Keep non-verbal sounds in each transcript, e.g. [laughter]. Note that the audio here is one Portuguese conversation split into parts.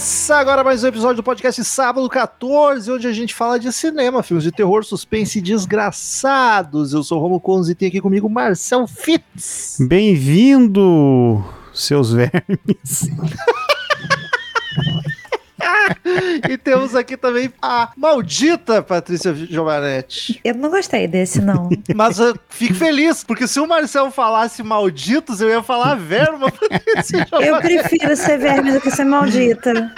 Começa agora mais um episódio do podcast Sábado 14, onde a gente fala de cinema, filmes de terror, suspense e desgraçados. Eu sou o Romulo Conz e tem aqui comigo Marcel Fitz. Bem-vindo, seus vermes. [laughs] E temos aqui também a maldita Patrícia Giovanetti. Eu não gostei desse, não. Mas eu fico feliz, porque se o Marcel falasse malditos, eu ia falar verma. Patrícia [laughs] Eu Giovanetti. prefiro ser verme do que ser maldita.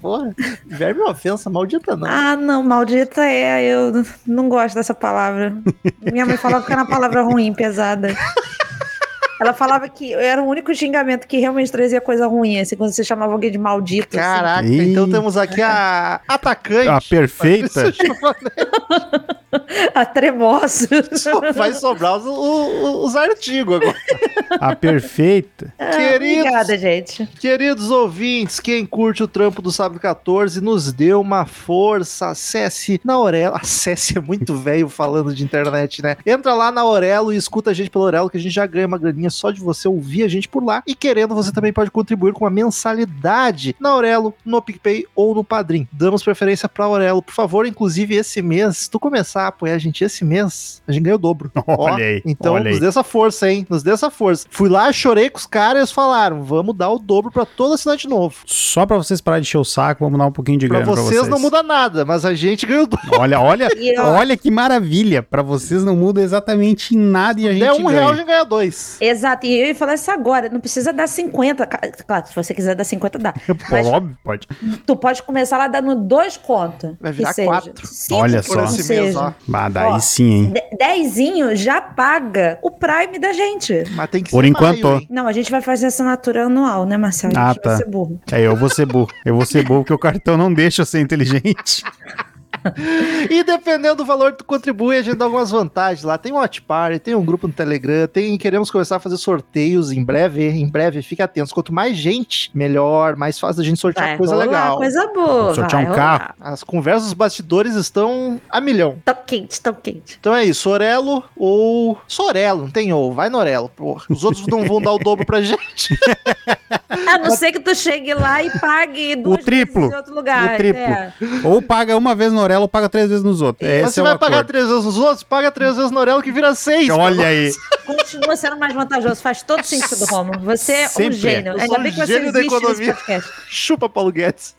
Porra, verme é uma ofensa, maldita não. Ah, não, maldita é. Eu não gosto dessa palavra. Minha mãe falava que era uma palavra ruim, pesada. Ela falava que era o único xingamento que realmente trazia coisa ruim, assim, quando você chamava alguém de maldito. assim. Caraca, Ih. então temos aqui a atacante. A perfeita. [laughs] A tremoço. Vai sobrar os, os, os artigos agora. A perfeita. Queridos, Obrigada, gente. queridos ouvintes, quem curte o trampo do Sábado 14, nos dê uma força. Acesse na Aurelo. Acesse é muito velho falando de internet, né? Entra lá na Aurelo e escuta a gente pela Aurelo, que a gente já ganha uma graninha só de você ouvir a gente por lá. E querendo, você também pode contribuir com uma mensalidade na Aurelo, no PicPay ou no Padrim. Damos preferência pra Aurelo, por favor. Inclusive, esse mês, se tu começar a apoiar a gente esse mês, a gente ganha o dobro. [laughs] Ó, Olha aí, Então, olha nos dê essa força, hein? Nos dê essa força. Fui lá, chorei com os caras e eles falaram: vamos dar o dobro pra todo assinante novo. Só pra vocês pararem de encher o saco, vamos dar um pouquinho de Pra grana vocês, pra vocês. não muda nada, mas a gente ganhou o dobro. Olha, olha, [laughs] ó, olha que maravilha. Pra vocês não muda exatamente nada e a gente Der um ganha. real, a gente ganha dois. Exato, e eu ia falar isso agora, não precisa dar 50. ca- Claro, se você quiser dar 50, dá. [laughs] Mas Óbvio, pode. tu pode começar lá dando dois contos. Vai virar seja. quatro. Cinco, Olha só. Por esse mês, seja. ó. Ah, daí Ó, sim, hein? De- Dezinho já paga o Prime da gente. Mas tem que Por ser enquanto, maio, hein? Não, a gente vai fazer assinatura anual, né, Marcelo? Ah, a gente vai tá. ser burro. É, eu vou ser burro. Eu vou ser burro porque o cartão não deixa eu ser inteligente. [laughs] E dependendo do valor que tu contribui, a gente dá algumas vantagens lá. Tem um Watch Party, tem um grupo no Telegram, tem queremos começar a fazer sorteios em breve, em breve, fique atentos. Quanto mais gente, melhor, mais fácil a gente sortear Vai coisa rolar legal. coisa boa. Sortear vai um rolar. carro. As conversas dos bastidores estão a milhão. Tão quente, tão quente. Então é isso, Orelo ou. Sorelo, não tem ou, vai no Orelo, porra. Os outros não vão dar o dobro pra gente. [laughs] A não ser que tu chegue lá e pague duas triplo. vezes em outro lugar. O triplo. é. Ou paga uma vez no Orelo ou paga três vezes nos outros. Mas você é vai pagar acordo. três vezes nos outros, paga três vezes no Orelo que vira seis. Olha aí. Continua sendo mais vantajoso. Faz todo sentido, Romulo. Você é um Sempre é. gênio. Eu Ainda sou um bem que você gênio da existe nesse economia. podcast. Chupa Paulo Guedes.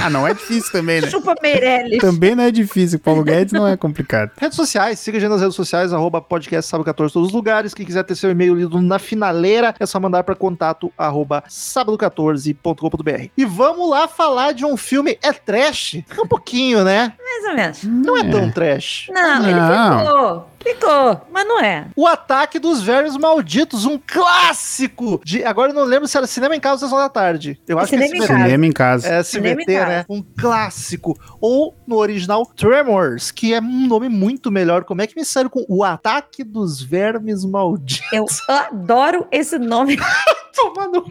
Ah, não é difícil também, né? Chupa Meirelles. Também não é difícil. Paulo Guedes não é complicado. Redes sociais, siga a gente nas redes sociais, arroba podcast sábado 14 todos os lugares. Quem quiser ter seu e-mail lido na finaleira, é só mandar para contato arroba sábado14.com.br. E vamos lá falar de um filme, é trash? Um pouquinho, né? Mais ou menos. Não é, tão trash. Não, ele ficou. Ficou, mas não é. O Ataque dos Vermes Malditos, um clássico de... Agora eu não lembro se era Cinema em Casa ou Sessão da Tarde. Eu acho Cinema que é em SBT. Casa. Cinema em casa. É Cinema em SBT, Casa. né? Um clássico. Ou, no original, Tremors, que é um nome muito melhor. Como é que me saiu com O Ataque dos Vermes Malditos? Eu adoro esse nome. [laughs] Toma no cu.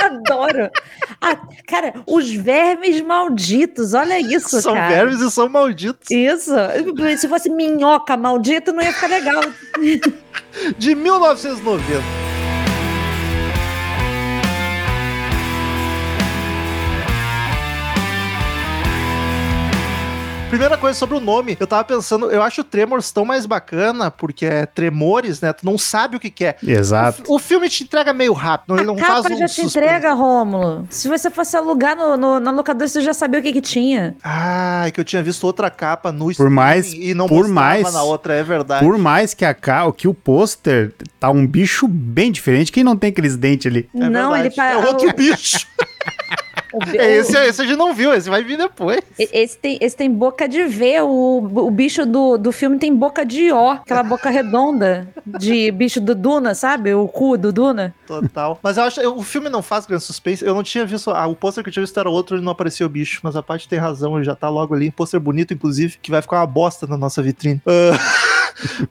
Adoro. Ah, cara, os vermes malditos. Olha isso, São cara. vermes e são malditos. Isso. Se fosse minhoca maldita, não ia ficar legal. [laughs] De 1990. Primeira coisa sobre o nome, eu tava pensando, eu acho o Tremors tão mais bacana, porque é Tremores, né? Tu não sabe o que, que é. Exato. O, o filme te entrega meio rápido, ele A não faz capa um já te suspense. entrega, Rômulo. Se você fosse alugar no, no, na locadora, você já sabia o que que tinha. Ah, é que eu tinha visto outra capa no Por mais- e não por mais- na outra, é verdade. Por mais que a ca... que o pôster tá um bicho bem diferente, quem não tem aqueles dentes ali? É não, verdade. ele pa- É outro [laughs] bicho. É, esse, esse a gente não viu, esse vai vir depois. Esse tem, esse tem boca de V, o, o bicho do, do filme tem boca de O, aquela boca redonda de bicho do Duna, sabe? O cu do Duna. Total. Mas eu acho o filme não faz grande suspense. Eu não tinha visto. Ah, o pôster que eu tinha visto era outro e não apareceu o bicho. Mas a parte tem razão, ele já tá logo ali. Pôster bonito, inclusive, que vai ficar uma bosta na nossa vitrine. Ah, [laughs]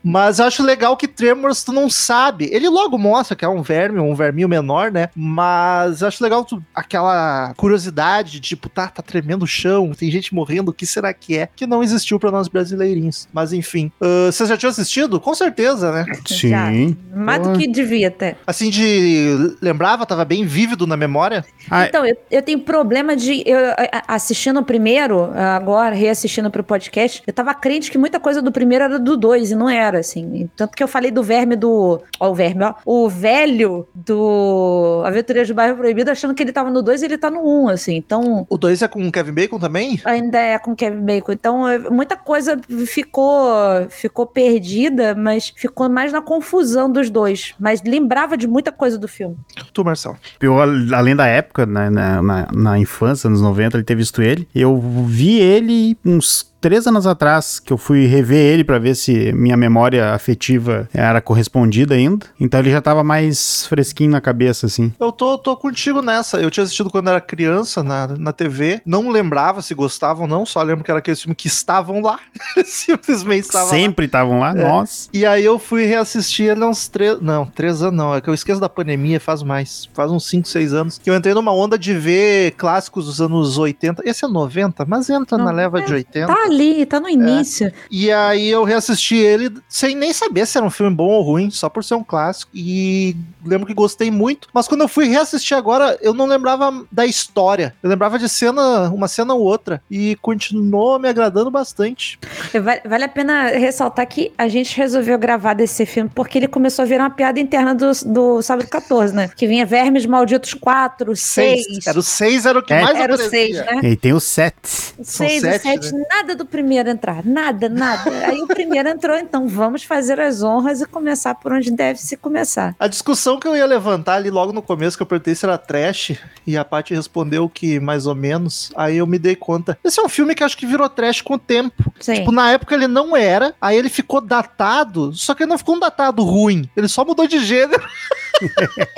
Mas eu acho legal que Tremors tu não sabe. Ele logo mostra que é um verme, um verminho menor, né? Mas eu acho legal tu, aquela curiosidade de tipo, tá, tá tremendo o chão, tem gente morrendo, o que será que é? Que não existiu pra nós brasileirinhos. Mas enfim. Vocês já tinham assistido? Com certeza, né? Já. Sim. Mais do que devia até. Assim, de. Lembrava, tava bem vívido na memória. Ah, Então, eu, eu tenho problema de. Eu, assistindo o primeiro, agora, reassistindo pro podcast, eu tava crente que muita coisa do primeiro era do dois, e não era, assim. Tanto que eu falei do verme do. Ó, o verme, ó. O velho do Aventureiros do Bairro Proibido, achando que ele tava no dois e ele tá no um, assim. Então. O 2 é com o Kevin Bacon também? Ainda é com Kevin Bacon. Então, é, muita coisa ficou ficou perdida, mas ficou mais na confusão dos dois. Mas lembrava de muita coisa do filme. Tu, Marcelo. Eu, além da época, né, na, na, na infância, nos 90, ele ter visto ele, eu vi ele uns três anos atrás, que eu fui rever ele pra ver se minha memória afetiva era correspondida ainda. Então ele já tava mais fresquinho na cabeça, assim. Eu tô, tô contigo nessa. Eu tinha assistido quando era criança na, na TV. Não lembrava se gostavam ou não, só lembro que era aquele filme que estavam lá. [laughs] Simplesmente estavam lá. Sempre estavam lá, É. nossa. E aí eu fui reassistir ele há uns três. Não, três anos não. É que eu esqueço da pandemia, faz mais. Faz uns 5, 6 anos. Que eu entrei numa onda de ver clássicos dos anos 80. Esse é 90, mas entra na Não, leva de 80. Tá ali, tá no início. E aí eu reassisti ele sem nem saber se era um filme bom ou ruim, só por ser um clássico. E lembro que gostei muito. Mas quando eu fui reassistir agora, eu não lembrava da história. Eu lembrava de cena, uma cena ou outra. E continuou me agradando bastante. Vale, vale a pena ressaltar que a gente resolveu gravar desse filme porque ele começou a virar uma piada interna do, do Sábado 14, né? Que vinha Vermes Malditos 4, 6. Seis. Era o 6, era o que É. mais Era o aparecia. 6, né? E tem o set. O São 6, o sete, 7, nada do primeiro entrar. Nada, nada. Aí o primeiro entrou, então vamos fazer as honras e começar por onde deve se começar. A discussão que eu ia levantar ali logo no começo, que eu perguntei se era trash, e a Paty respondeu que mais ou menos, aí eu me dei conta. Esse é um filme que acho que virou trash com o tempo. Sim. Tipo, na época ele não era, aí ele ficou datado, só que ele não ficou um datado ruim, ele só mudou de gênero. [laughs]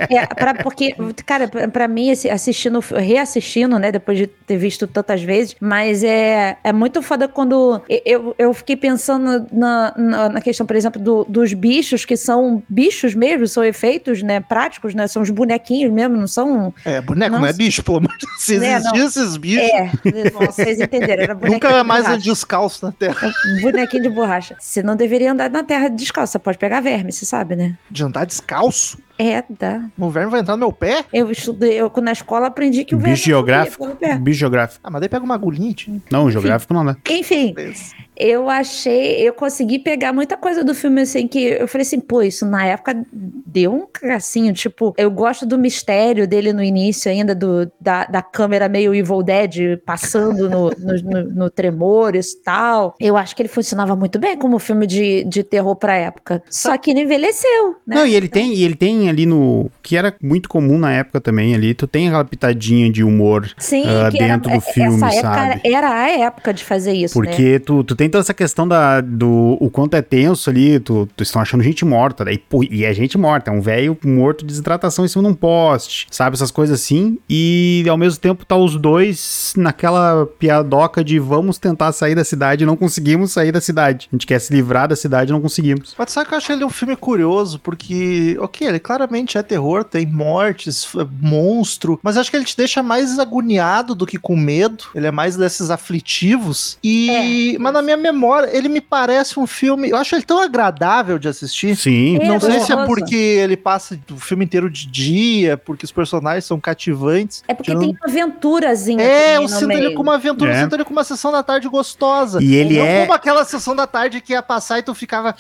É, pra, porque, cara, pra, pra mim, assistindo, reassistindo, né, depois de ter visto tantas vezes, mas é, é muito foda quando eu, eu fiquei pensando na, na, na questão, por exemplo, do- dos bichos, que são bichos mesmo, são efeitos, né, práticos, né, são os bonequinhos mesmo, não são... É, boneco não é Nossa. bicho, pelo amor de Deus. Se É, existissem esses bichos, É, vocês entenderam, era bonequinho nunca de mais borracha. é descalço na Terra. Bonequinho de borracha. Você não deveria andar na terra descalço, você pode pegar verme, você sabe, né? De andar descalço? É, O verme vai entrar no meu pé? Eu estudei, eu na escola aprendi que o verme Bicho geográfico. Bicho. Ah, mas daí pega uma agulhinha. Não, geográfico não, né? Enfim, eu achei, eu consegui pegar muita coisa do filme assim que eu falei assim, pô, isso na época deu um cagacinho, tipo, eu gosto do mistério dele no início ainda, do, da, da câmera meio Evil Dead passando no, [laughs] no, no, no Tremores e tal. Eu acho que ele funcionava muito bem como filme de, de terror pra época. Só que ele envelheceu, né? Não, e ele tem, e ele tem ali no. Que era muito comum na época também ali, tu tem aquela pitadinha de humor. Sim, que dentro era, do filme, essa época sabe? era a época de fazer isso, né? Porque tu, tu tem toda essa questão da, do o quanto é tenso ali, tu, tu estão achando gente morta, daí, pô, e é gente morta, é um velho morto de desidratação em cima de um poste, sabe? Essas coisas assim, e ao mesmo tempo tá os dois naquela piadoca de vamos tentar sair da cidade e não conseguimos sair da cidade. A gente quer se livrar da cidade e não conseguimos. Mas sabe que eu achei ele um filme curioso, porque, ok, ele claramente é terror, tem mortes, f- monstro, mas acho que ele te deixa mais agoniado do que com medo. Ele é mais desses aflitivos. E. É. Mas na minha memória, ele me parece um filme. Eu acho ele tão agradável de assistir. Sim. É, Não sei se é porque ele passa o filme inteiro de dia, porque os personagens são cativantes. É porque tem uma aventurazinha É, eu sinto ele meio. como uma aventura, eu É. sinto ele como uma sessão da tarde gostosa. E ele Não é- como aquela sessão da tarde que ia passar e tu ficava.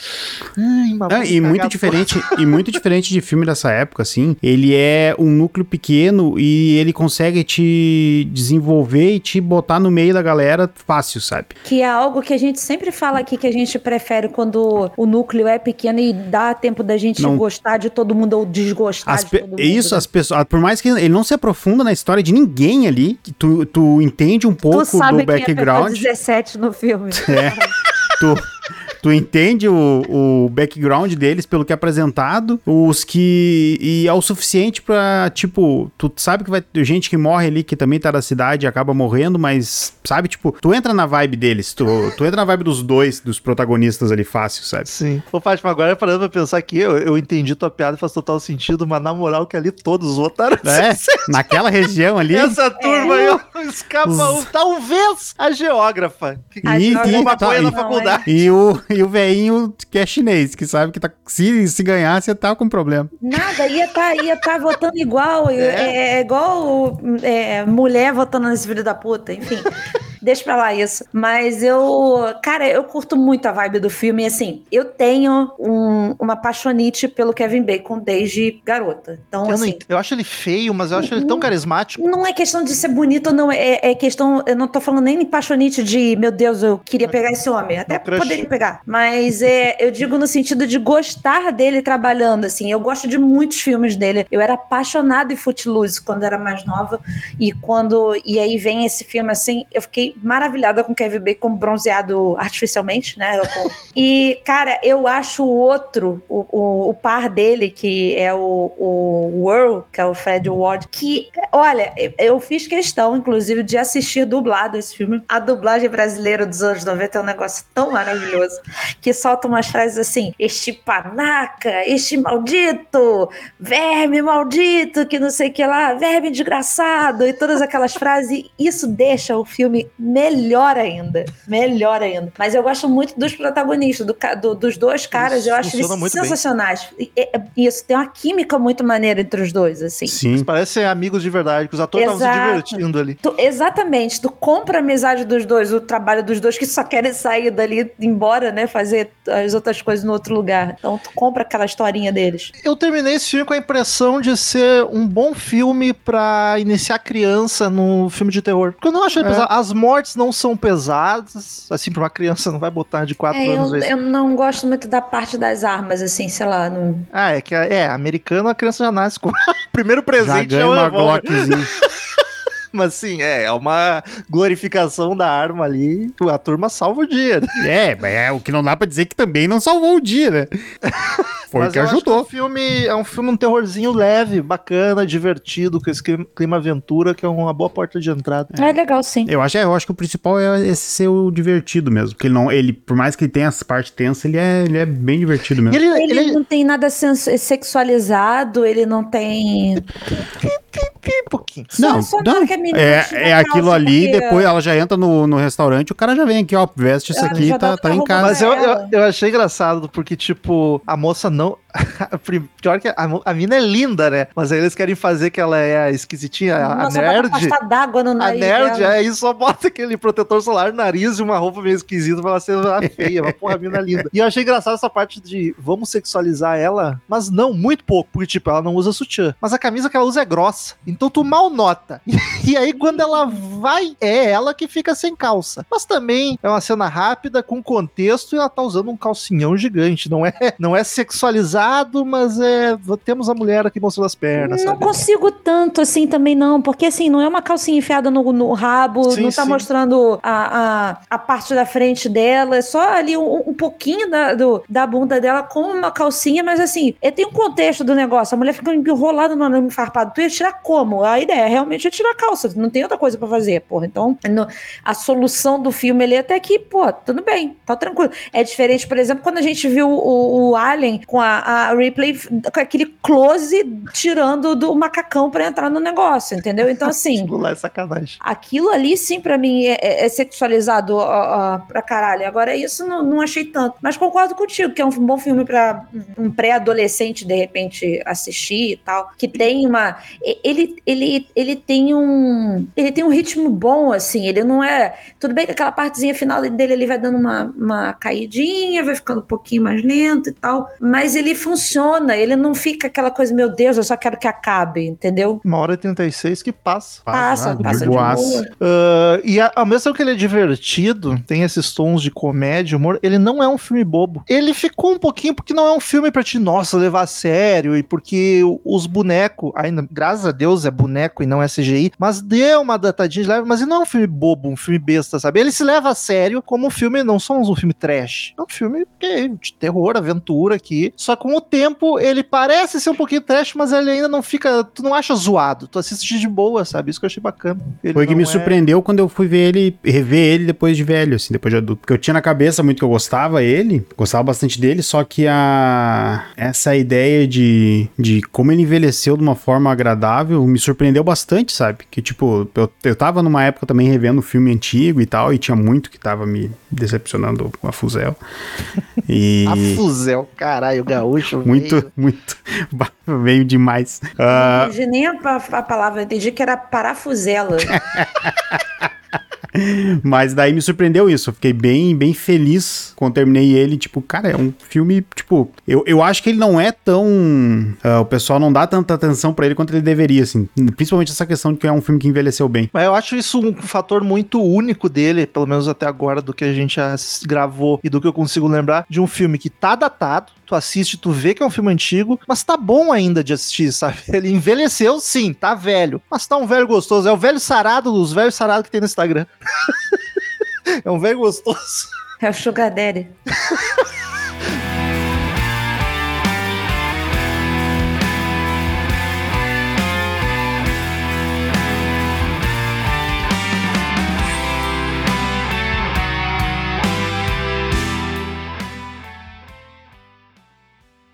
Ai, Ah, e muito diferente, e muito diferente de filme dessa época, assim. Ele é um núcleo pequeno e ele consegue te desenvolver e te botar no meio da galera fácil, sabe? Que é algo que a gente sempre fala aqui que a gente prefere quando o núcleo é pequeno e dá tempo da gente Não. gostar de todo mundo ou desgostar As de todo mundo. Isso, né? as pessoas. Por mais que ele não se aprofunda na história de ninguém ali, tu, tu entende um pouco Tu sabe do quem é background. PK 17 no filme. [laughs] É. tu, tu entende o, o background deles pelo que é apresentado, os que. E é o suficiente pra, tipo, tu sabe que vai ter gente que morre ali, que também tá da cidade e acaba morrendo, mas, sabe, tipo, tu entra na vibe deles, tu, tu entra na vibe dos dois, dos protagonistas ali fácil, sabe? Sim. Ô, Fátima, agora parando pra pensar aqui, eu, eu entendi tua piada, faz total sentido, mas na moral que ali todos votaram É, [laughs] naquela região ali. Essa turma aí, ó, escapa Os- um, talvez a geógrafa. Que E- e- maconha tá, na e- faculdade. E o, [laughs] e o veinho que é chinês, que sabe que tá, se, se ganhar, você tá com problema. Nada, ia tá, ia tá votando igual. [laughs] É, é igual é, mulher votando nesse filho da puta, enfim. Deixa pra lá isso. Mas eu, cara, eu curto muito a vibe do filme. E assim, eu tenho um- uma paixonite pelo Kevin Bacon desde garota. Então, Eu, não assim. ent- eu acho ele feio, mas eu acho ele tão carismático. Não é questão de ser bonito ou não, é, é questão. Eu não tô falando nem de paixonite de, meu Deus, eu queria pegar esse homem. Até crush. poderia pegar. Mas é, eu digo no sentido de gostar dele trabalhando, assim. Eu gosto de muitos filmes dele. Eu era apaixonada em Footloose quando era mais nova. E quando. E aí vem esse filme assim, eu fiquei maravilhada com Kevin Bacon bronzeado artificialmente, né? [laughs] E, cara, eu acho o outro, o, o, o par dele, que é o, o Whirl, que é o Fred Ward, que, olha, eu- fiz questão, inclusive, de assistir dublado esse filme. A dublagem brasileira dos anos 90 é um negócio tão maravilhoso, que solta umas frases assim, este panaca, este maldito, verme maldito, que não sei o que lá, verme desgraçado, e todas aquelas frases, isso deixa o filme melhor ainda, melhor ainda. Mas eu gosto muito dos protagonistas, do do- dos dois caras, Isso eu acho eles sensacionais. E- e- Isso, tem uma química muito maneira entre os dois, assim. Sim. Parecem amigos de verdade, que os atores estavam se divertindo ali. Tu- exatamente, tu compra a amizade dos dois, o trabalho dos dois que só querem sair dali, ir embora, né? Fazer as outras coisas no outro lugar. Então tu compra aquela historinha deles. Eu terminei esse filme com a impressão de ser um bom filme pra iniciar criança no filme de terror. Porque eu não acho ele É. pesado. As mortes não são pesadas. Assim, pra uma criança não vai botar de 4 É, anos. eu, vezes. eu não gosto muito da parte das armas, assim, sei lá. Não... Ah, é que é, americano a criança já nasce com. [laughs] o Primeiro Já presente ganha é uma. Glockzinha. [laughs] Mas sim, é, é uma glorificação da arma ali. A turma salva o dia. né? É, mas é o que não dá pra dizer que também não salvou o dia, né? [laughs] Foi o Mas que eu acho ajudou. é um filme, é um filme, um terrorzinho leve, bacana, divertido, com esse clima- aventura, que é uma boa porta de entrada. É legal, sim. Eu acho, é, eu acho que o principal é esse ser o divertido mesmo. Porque ele não, ele, por mais que ele tenha essa parte tensa, ele é, ele é bem divertido mesmo. ele, Ele, ele, não tem nada sexualizado, ele não tem. Um pouquinho. Só- Não, só na não. hora que a menina É, é a aquilo ali, porque- depois ela já entra no, no restaurante, o cara já vem aqui, ó, veste isso É, aqui, tá, tá em casa. Mas eu, eu, eu achei engraçado, porque, tipo, a moça não. [laughs] Pior que a, a mina é linda, né? Mas aí eles querem fazer que ela é a esquisitinha, a, a Nossa, nerd. bota pasta d'água no A nariz nerd, dela. aí só bota aquele protetor solar no nariz e uma roupa meio esquisita pra ela ser uma feia, mas porra, a mina é linda. [laughs] E eu achei engraçado essa parte de vamos sexualizar ela, mas não, muito pouco, porque tipo, ela não usa sutiã. Mas a camisa que ela usa é grossa, então tu mal nota. [laughs] E aí quando ela vai, é ela que fica sem calça. Mas também é uma cena rápida, com contexto, e ela tá usando um calcinhão gigante. Não é, não é sexualizado, mas é. Temos a mulher aqui mostrando as pernas, Não sabe? consigo tanto assim também, não, porque assim, não é uma calcinha enfiada no, no rabo, Sim, não tá sim. mostrando a, a, a parte da frente dela, é só ali um, um pouquinho da, do, da bunda dela com uma calcinha, mas assim, é, tem um contexto do negócio, a mulher fica enrolada no arame farpado, tu ia tirar como? A ideia realmente é tirar a calça, não tem outra coisa pra fazer, porra, então no- a solução do filme ali é até que, pô, tudo bem, tá tranquilo. É diferente, por exemplo, quando a gente viu o, o Alien com a, a Ripley com aquele close tirando do macacão pra entrar no negócio, entendeu? Então, [laughs] assim, Aquilo lá é sacanagem. aquilo ali sim pra mim é, é- é sexualizado ó, ó, pra caralho. Agora, isso não, não achei tanto. Mas concordo contigo, que é um bom filme pra um pré-adolescente, de repente, assistir e tal. Que tem uma. e- Ele, ele, ele tem um. Ele tem um ritmo bom, assim. Ele não é. Tudo bem que aquela partezinha final dele ele vai dando uma, uma caidinha, vai ficando um pouquinho mais lento e tal. Mas ele funciona, ele não fica aquela coisa, meu Deus, eu só quero que acabe, entendeu? Uma hora e 36 que passa. Passa, ah, passa de boa. Ah, e a- ao mesmo tempo que ele é divertido, tem esses tons de comédia, humor, ele não é um filme bobo. Ele ficou um pouquinho porque não é um filme pra te, nossa, levar a sério e porque o- os bonecos, ainda, graças a Deus é boneco e não é CGI, mas deu uma datadinha de leve, mas ele não é um filme bobo, um filme besta, sabe? Ele se leva a sério como um filme, não só um filme trash. É um filme de terror, aventura aqui. Só com o tempo, ele parece ser um pouquinho trash, mas ele ainda não fica, tu não acha zoado, tu assiste de boa, sabe? Isso que eu achei bacana. Ele Foi que me é- surpreendeu quando eu fui ver ele, rever ele depois de velho, assim, depois de adulto. Porque eu tinha na cabeça muito que eu gostava ele, gostava bastante dele, só que a essa ideia de, de como ele envelheceu de uma forma agradável me surpreendeu bastante, sabe? Que tipo, eu, eu tava numa época também revendo o filme antigo e tal, e tinha muito que tava me decepcionando a Fuzel. E. [laughs] A Fuzel, caralho, gaúcho. Muito, veio. muito. [laughs] Veio demais. Não Ah, entendi nem a, a- a palavra, eu entendi que era parafusela. [laughs] [laughs] Mas daí me surpreendeu isso. Eu fiquei bem, bem feliz quando terminei ele. Tipo, cara, é um filme. Tipo, eu, eu acho que ele não é tão. ah, o pessoal não dá tanta atenção pra ele quanto ele deveria, assim. Principalmente essa questão de que é um filme que envelheceu bem. Mas eu acho isso um fator muito único dele, pelo menos até agora, do que a gente já gravou e do que eu consigo lembrar, de um filme que tá datado, tu assiste, tu vê que é um filme antigo, mas tá bom ainda de assistir, [laughs] sabe? Ele envelheceu, sim, tá velho, mas tá um velho gostoso. É o velho sarado dos velhos sarados que tem no Instagram. [laughs] é um velho gostoso. É o Sugar Daddy. [laughs]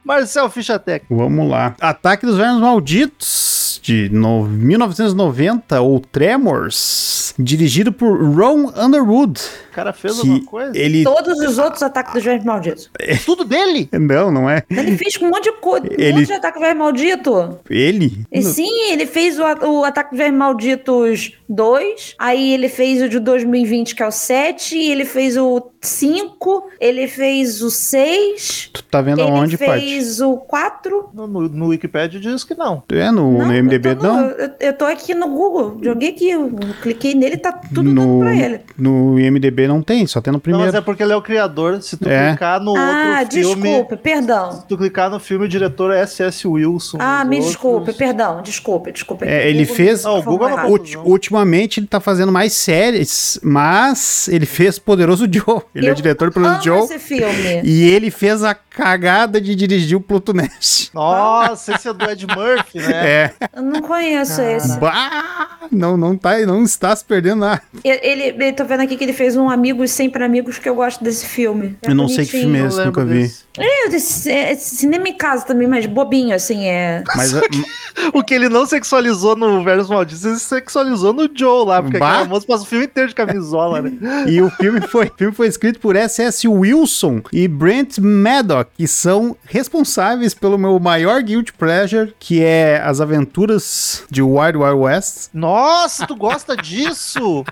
Marcel Fichatec. Vamos lá. Ataque dos Vermes Malditos, de no- 1990, ou Tremors, dirigido por Ron Underwood. O cara fez alguma coisa? ele. Todos os outros ataques dos velhos malditos. Tudo dele? [laughs] Não, não é. Ele fez com um monte de coisa, um Ele- monte de ataque velho maldito. Ele? E sim, ele fez o, o Ataque dos Velhos Malditos 2, aí ele fez o de 2020, que é o 7, ele fez o 5, ele fez o 6, Tu tá vendo ele aonde, Paty? fez o 4. No, no, no Wikipedia diz que não. É, no, no MDB eu não? eu, eu tô aqui no Google, joguei aqui, eu cliquei nele, tá tudo dando no, pra ele. no IMDB não tem, só tem no Não, primeiro. mas é porque ele é o criador. Se tu É. clicar no Ah, outro filme. desculpe, perdão. Se tu clicar no filme, o diretor é S.S. Wilson. Ah, me outros- desculpe, perdão, desculpe, desculpe. É, ele Google fez- me Ah, o informou Google. Ulti- ultimamente ele tá fazendo mais séries, mas ele fez Poderoso [laughs] Joe. Ele é Eu o diretor do amo Joe. esse filme. E ele fez a cagada de dirigir o Pluto Nash. [laughs] Nossa, esse é do Ed Murphy, né? É. Eu não conheço esse. Bah, não, não, tá, não está se perdendo nada. Ele, ele, tô vendo aqui que ele fez um Amigos Sempre Amigos, que eu gosto desse filme. É Eu não sei que bonitinho. filme é esse, nunca vi. desse. É, esse- é, cinema em casa também, mas bobinho, assim, é. Mas a- [laughs] O que ele não sexualizou no Versos Malditos, ele sexualizou no Joe lá, porque Bah. aquela moça passa o filme inteiro de camisola, né? e o filme foi, o filme foi escrito por S.S. Wilson e Brent Maddock, que são responsáveis pelo meu maior guilty pleasure, que é as aventuras de Wild Wild West. Nossa, tu gosta [laughs] disso?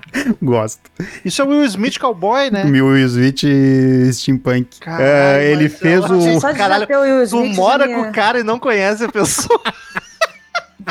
Gosto. Isso é Will Smith cowboy, né? Meu Will Smith steampunk. Caralho, É, ele Marcelo. fez o... Só de caralho, o Tu mora com o cara e não conhece a pessoa. [laughs]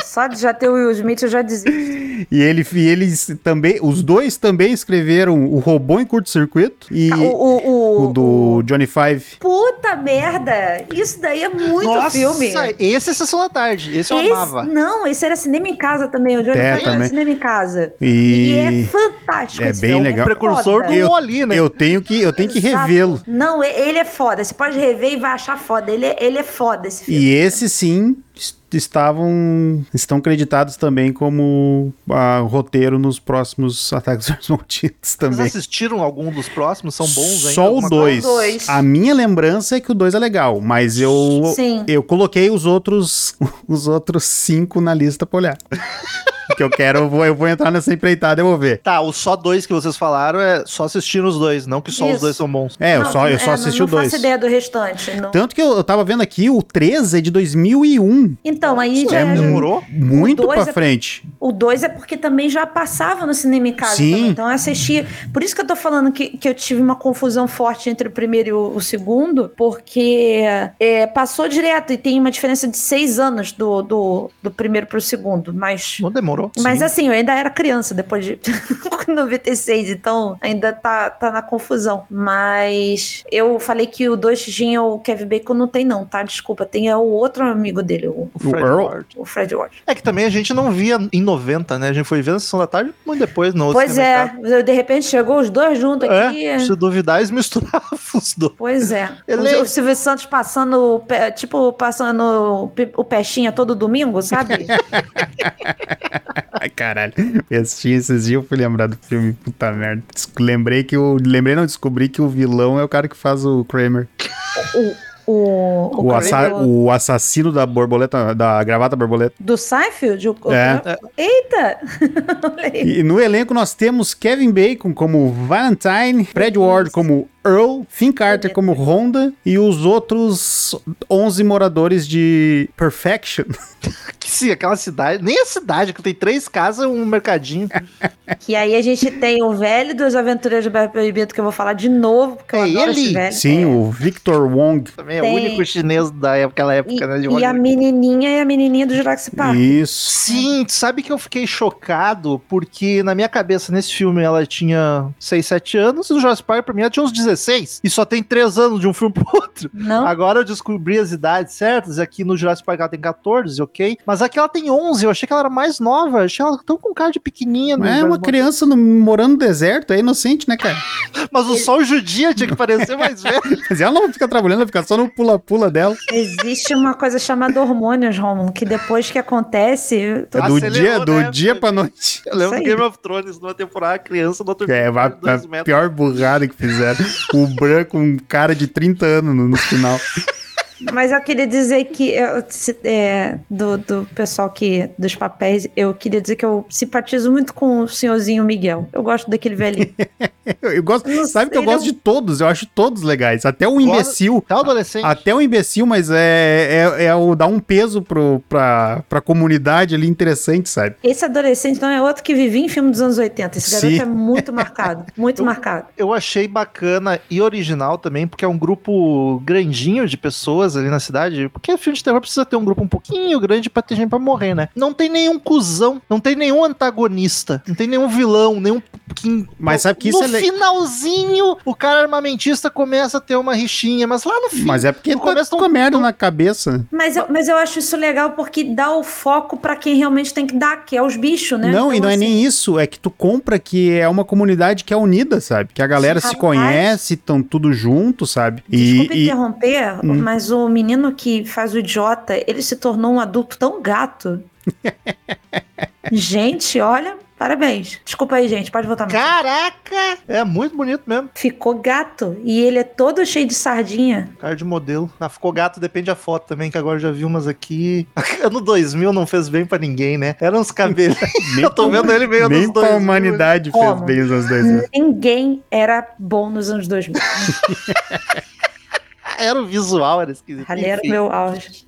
Só de já ter o Will Smith, eu já desisto. E ele, e eles também, os dois também escreveram o Robô em Curto-Circuito e O, o, o, o do Johnny Five. Puta merda! Isso daí é muito Nossa, filme. esse é Sessão da Tarde. Esse eu Esse- amava. não, esse era cinema em casa também. O Johnny É, Five era também. cinema em casa. E- é fantástico. É esse bem filme, legal. O precursor foda. do Eu- Oli, né? Eu tenho que, eu tenho que revê-lo. Não, e- ele é foda. Você pode rever e vai achar foda. Ele é, ele é foda esse filme. E esse sim estavam estão creditados também como ah, roteiro nos próximos Ataques dos Malditos Vocês também. assistiram algum dos próximos? São bons ainda? Só o Alguma 2. Só o dois. A minha lembrança é que o 2 é legal, mas eu Sim. eu coloquei os outros [laughs] os outros cinco na lista pra olhar. [laughs] que eu quero, eu vou, eu vou entrar nessa empreitada, eu vou ver. Tá, os só dois que vocês falaram é só assistindo os dois, não que só os Isso. dois são bons. É, eu Não, só, eu só é, assisti não, o dois. Não faço ideia do restante. não. Tanto que eu, eu tava vendo aqui, o 13 é de 2001. Então, aí já é é, Demorou? Muito dois pra é- frente. O 2 é porque também já passava no cinema em casa. Sim. também. Então eu assistia. Por isso que eu tô falando que, que eu tive uma confusão forte entre o primeiro e o, o segundo, porque é, passou direto e tem uma diferença de seis anos do, do, do primeiro pro segundo. Mas. Não demorou. Mas Sim. assim, eu ainda era criança depois de [laughs] 96, então ainda tá, tá na confusão. Mas eu falei que o 2 tinha o Kevin Bacon, não tem não, tá? Desculpa, tem é o outro amigo dele, o, O Fred Earl? Ward. o Fred Ward. É que também a gente não via em 90, né? A gente foi ver na sessão da tarde muito depois no outro Pois é, de repente chegou os dois juntos aqui. É, se duvidar, eles misturavam [laughs] os dois. Pois é. Ele- O, o Silvio Santos passando, o pé- tipo, passando o peixinho todo domingo, sabe? [laughs] [laughs] Caralho. Eu assisti esses dias, eu fui lembrar do filme, puta merda. Lembrei que o. Lembrei, não, descobri que o vilão é o cara que faz o Kramer. o, o, O, o assa- Kramer o assassino da borboleta, da gravata borboleta. do Seinfeld? O- É. Eita! Olha [laughs] aí. E no elenco nós temos Kevin Bacon como Valentine, Fred Ward como Earl, Finn Carter como Honda e os outros 11 moradores de Perfection. [laughs] Que sim, aquela cidade. Nem a cidade, que tem três casas e um mercadinho. Que aí a gente tem o velho dos Aventureiros do Bairro Proibido, que eu vou falar de novo, porque eu É adoro ele? esse velho. Sim, É. o Victor Wong. Também é Tem. o único chinês daquela época, E, né? De e a menininha e a menininha do Jurassic Park. Isso. Sim, sabe que eu fiquei chocado porque na minha cabeça nesse filme ela tinha 6, 7 anos e no Jurassic Park pra mim ela tinha uns 16 e só tem 3 anos de um filme pro outro. Não? Agora eu descobri as idades certas, aqui no Jurassic Park ela tem 14, ok? Mas aqui ela tem 11, eu achei que ela era mais nova, eu achei ela tão com cara de pequenininha. no É uma criança no- morando no deserto, é inocente, né, cara? [laughs] Mas o sol judia tinha que parecer mais velho. [laughs] Mas ela não fica trabalhando, ela fica só no pula-pula dela. Existe uma coisa chamada hormônios, Romulo, que depois que acontece. tu- É do Acelerou, dia, do né? dia pra noite. Eu lembro do. Game of Thrones, numa temporada, a criança do outro É, a, dois a metros. pior burrada que fizeram. O branco, um cara de 30 anos no, final. Mas eu queria dizer que eu, se- é, do, do pessoal que dos papéis, eu queria dizer que eu simpatizo muito com o senhorzinho Miguel. Eu gosto daquele velhinho. [laughs] Eu, eu gosto, Eu não sabe que eu gosto não- de todos, eu acho todos legais. Até o imbecil. Até o adolescente. Até o imbecil, mas é, é, é o dar um peso pro, pra, pra comunidade ali interessante, sabe? Esse adolescente não é outro que vivia em filme dos anos 80. Esse garoto Sim. é muito marcado. [laughs] Muito marcado. Eu achei bacana e original também, porque é um grupo grandinho de pessoas ali na cidade. Porque filme de terror precisa ter um grupo um pouquinho grande pra ter gente pra morrer, né? Não tem nenhum cuzão, não tem nenhum antagonista, não tem nenhum vilão, nenhum. Mas sabe que no isso é le- finalzinho, o cara armamentista começa a ter uma rixinha, mas lá no fim. Mas é porque no tá começo com a merda na cabeça. Mas eu, mas eu acho isso legal porque dá o foco pra quem realmente tem que dar, que é os bichos, né? Não, e Então, não é assim, nem isso, é que tu compra que é uma comunidade que é unida, sabe? Que a galera se Rapaz. conhece, estão tudo junto, sabe? Desculpa E, e interromper, Hum. mas o menino que faz o idiota, ele se tornou um adulto tão gato. [laughs] gente, olha, parabéns. Desculpa aí, gente, pode voltar. Caraca! É muito bonito mesmo. Ficou gato. E ele é todo cheio de sardinha. Cara de modelo. Ah, ficou gato, depende da foto também, que agora eu já vi umas aqui. [laughs] Ano 2000 não fez bem pra ninguém, né? Eram uns cabelos. [laughs] nem, eu tô vendo ele meio nem anos pra 2000. humanidade fez Como? bem os anos 2000. Ninguém era bom nos anos 2000. Era o visual, era esquisito. Ali era o meu auge.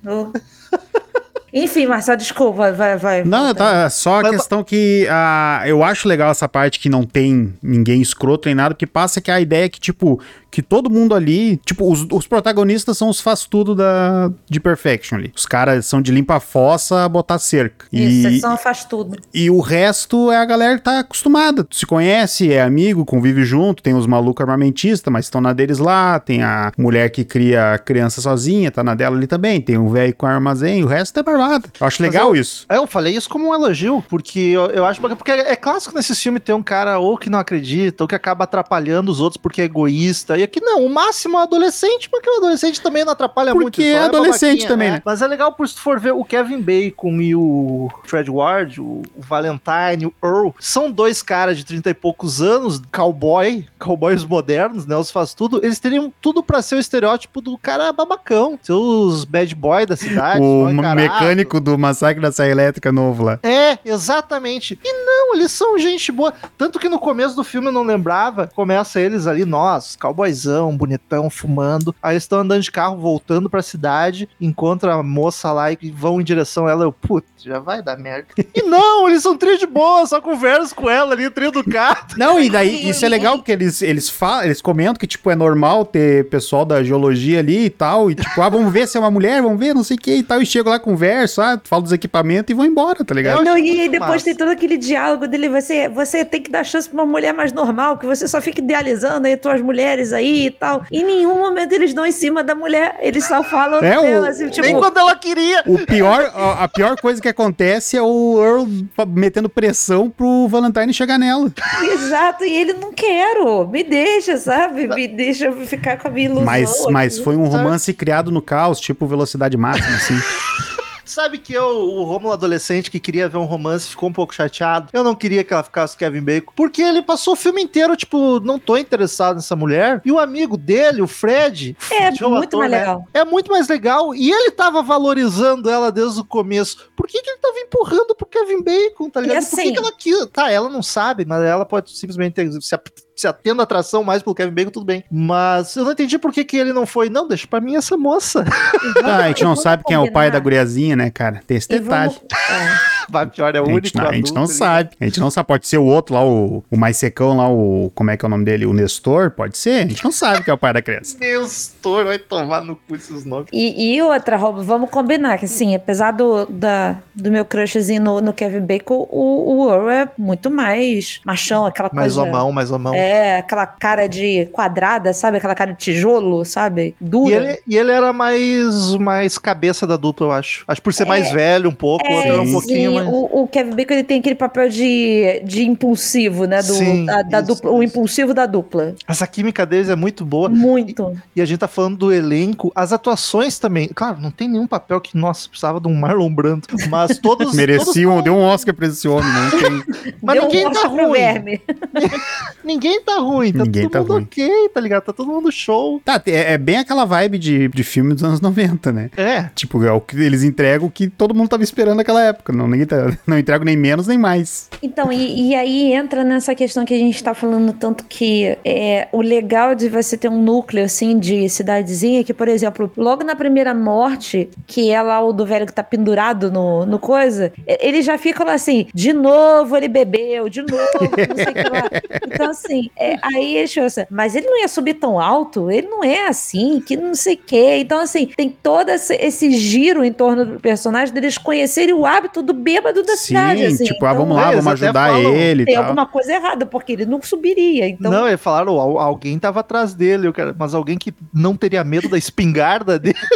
Enfim, Marcelo, desculpa, vai, vai. Não, tá, só a questão que ah, eu acho legal essa parte que não tem ninguém escroto nem nada, porque passa que a ideia é que, tipo, que todo mundo ali, tipo, os, os protagonistas são os faz-tudo da, de Perfection ali. Os caras são de limpa fossa, botar cerca. Isso, E, essa faz tudo. e o resto é a galera que tá acostumada. Se conhece, é amigo, convive junto, tem os malucos armamentistas, mas estão na deles lá, tem a mulher que cria a criança sozinha, tá na dela ali também, tem o velho com armazém, o resto é barbada. Eu acho legal isso. É, eu falei isso como um elogio, porque eu, eu acho bacana, porque é clássico nesse filme ter um cara ou que não acredita, ou que acaba atrapalhando os outros porque é egoísta. E aqui não, o máximo é o adolescente, porque o adolescente também não atrapalha Porque muito. é só adolescente babaquinha, também, né? Mas é legal por se tu for ver o Kevin Bacon e o Fred Ward, o, Valentine, o Earl, são dois caras de 30 e poucos anos, cowboy, cowboys modernos, né? Os faz tudo. Eles teriam tudo pra ser o estereótipo do cara babacão, ser os bad boy da cidade, O mecânico do Massacre da Serra Elétrica novo lá. É, exatamente. E não, eles são gente boa. Tanto que no começo do filme eu não lembrava. Começa eles ali, nós, cowboyzão, bonitão, fumando. Aí eles estão andando de carro, voltando pra cidade, encontra a moça lá e vão em direção a ela. Eu, putz, já vai dar merda. [laughs] e não, eles são trio de boa, só converso com ela ali, trio do carro. Não, e daí isso é legal porque eles, eles falam, eles comentam que, tipo, é normal ter pessoal da geologia ali e tal. E tipo, ah, vamos ver se é uma mulher, vamos ver, não sei o que e tal. E chego lá, converso, ah, falo dos equipamentos e vou embora, tá ligado? Não, e aí depois massa. tem todo aquele diálogo dele, você, você tem que dar chance pra uma mulher mais normal, que você só fica idealizando aí tuas mulheres aí e tal. Em nenhum momento eles dão em cima da mulher, eles só falam É, o- dela, assim, tipo, Nem quando ela queria. O pior, a, a pior coisa que acontece é o Earl metendo pressão pro Valentine chegar nela. exato, e ele não quero, me deixa, sabe? Me deixa ficar com a minha ilusão. Mas, mas foi um romance criado no caos, tipo velocidade máxima, assim. [laughs] Sabe que eu, o Romulo adolescente que queria ver um romance, ficou um pouco chateado. Eu não queria que ela ficasse com Kevin Bacon, porque ele passou o filme inteiro, tipo, não tô interessado nessa mulher. E o amigo dele, o Fred, É Joe muito mais né, legal. É muito mais legal. E ele tava valorizando ela desde o começo. Por que, que ele tava empurrando pro Kevin Bacon, tá ligado? E Por que, assim- que ela quis? Tá, ela não sabe, mas ela pode simplesmente ter, se, se atendo a atração mais pelo Kevin Bacon, tudo bem. Mas eu não entendi por que, que ele não foi. Não, deixa pra mim essa moça. Tá, a gente não sabe quem é o pai da guriazinha, né, cara? Tem esse detalhe. vamos- é. [laughs] Vai, pior, é o A único gente, não, a gente não sabe. A gente não sabe. Pode ser o outro lá, o, o mais secão lá, o. Como é que é o nome dele? O Nestor? Pode ser? A gente não sabe quem é o pai da criança. [laughs] Deus, Thor vai tomar no cu esses nomes. E, e outra, Rob, vamos combinar que, assim, apesar do, da, do meu crushzinho no, no Kevin Bacon, o, o Earl é muito mais machão, aquela Mais coisa... homão, mais homão. É, aquela cara de quadrada, sabe? Aquela cara de tijolo, sabe? Dura. E ele, e ele era mais, mais cabeça da dupla, eu acho. Acho que por ser mais velho um pouco, o era um sim. pouquinho mais. o, o Kevin Bacon ele tem aquele papel de, de impulsivo, né? Do, Sim, da, da isso, dupla, o isso. impulsivo da dupla. Essa química deles é muito boa. Muito. E a gente tá falando do elenco, as atuações também. Claro, não tem nenhum papel que, nossa, precisava de um Marlon Brando. Mas [laughs] todos. Mereciam, todos- deu um Oscar pra esse homem, né? [laughs] Tem- Mas Deu ninguém um tá ruim. verme. [laughs] Ninguém tá ruim. Tá Ninguém todo tá mundo ruim. ok, tá ligado? Tá todo mundo show. Tá, é, é bem aquela vibe de, de filme dos anos 90, né? É. Tipo, é o que eles entregam o que todo mundo tava esperando naquela época. Não, ninguém tá, [laughs] não entrego nem menos nem mais. Então, e, e aí entra nessa questão que a gente tá falando tanto que é o legal de você ter um núcleo assim de cidadezinha, que, por exemplo, logo na primeira morte, que é lá o do velho que tá pendurado no, no coisa, ele já fica lá assim, de novo ele bebeu, de novo, não sei o que lá. [laughs] Então, assim, é, aí ele pensa, mas ele não ia subir tão alto, ele não é assim, que não sei o que. Então, assim, tem todo esse, esse giro em torno do personagem deles conhecerem o hábito do bêbado da cidade. Assim. tipo, ah, Então, vamos lá, eles vamos ajudar falam, ele tem tal. alguma coisa errada, porque ele não subiria. Então, não, eles falaram, "Al- alguém tava atrás dele, eu quero- mas alguém que não teria medo da espingarda dele. [laughs]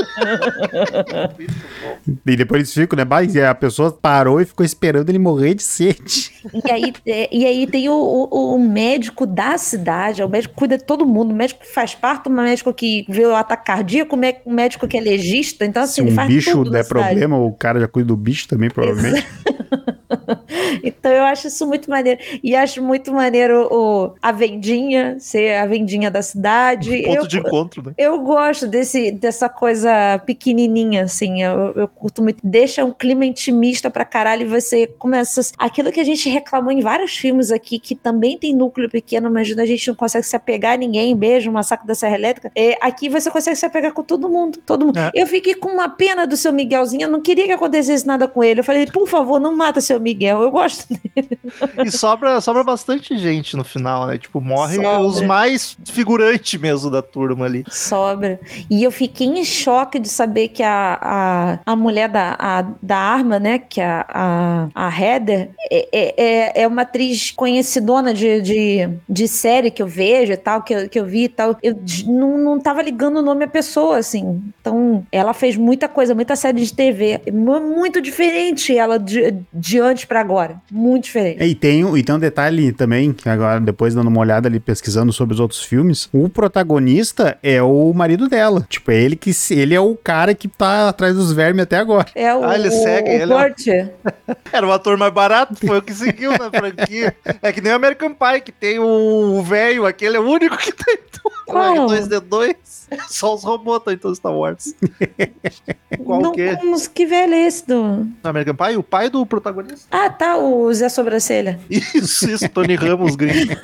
E depois eles ficam, né? E a pessoa parou e ficou esperando ele morrer de sede. e, aí, é, e aí tem o, o- o médico da cidade, o médico cuida de todo mundo, o médico que faz parto, o médico que vê o ataque cardíaco, o mé- o médico que é legista, então assim, Se um faz bicho der problema, o cara já cuida do bicho também, provavelmente. [laughs] [laughs] Então eu acho isso muito maneiro. E acho muito maneiro o, a vendinha, ser a vendinha da cidade. Ponto Eu, de encontro, né? eu gosto desse, dessa coisa pequenininha, assim. Eu, eu curto muito. Deixa um clima intimista pra caralho e você começa. Aquilo que a gente reclamou em vários filmes aqui, que também tem núcleo pequeno, mas a gente não consegue se apegar a ninguém. Beijo, Massacre da Serra Elétrica. É, aqui você consegue se apegar com todo mundo. Todo mundo. É. Eu fiquei com uma pena do seu Miguelzinho. Eu não queria que acontecesse nada com ele. Eu falei, por favor, não mata seu Miguel. Eu gosto dele. E sobra, sobra bastante gente no final, né? Tipo, morrem os mais figurantes mesmo da turma ali. Sobra. E eu fiquei em choque de saber que a, a, a mulher da, a, da arma, né? Que é a, a, a Heather é, é- é, é uma atriz conhecidona de, de, de série que eu vejo e tal, que eu, que eu vi e tal. Eu não, não tava ligando o nome à pessoa, assim. Então, ela fez muita coisa, muita série de TV. Mu- Muito diferente ela de, de antes pra agora. Muito diferente. E tem, um- e tem um detalhe também, que agora, depois dando uma olhada ali, pesquisando sobre os outros filmes, o protagonista é o marido dela. Tipo, é ele que ele é o cara que tá atrás dos vermes até agora. É o, Ah, ele o, segue, o ele é. [laughs] Era o ator mais barato, foi o que seguiu na franquia. É que nem o American Pie, que tem o velho, aquele é o único que tem. Qual? R2D2. [laughs] Só os robôs estão em todos Star Wars. [laughs] Qual não, que é? como- que velho é esse do... American Pie? O pai do protagonista. Ah, tá, o Zé Sobrancelha. [laughs] Isso, isso, Tony Ramos gringo.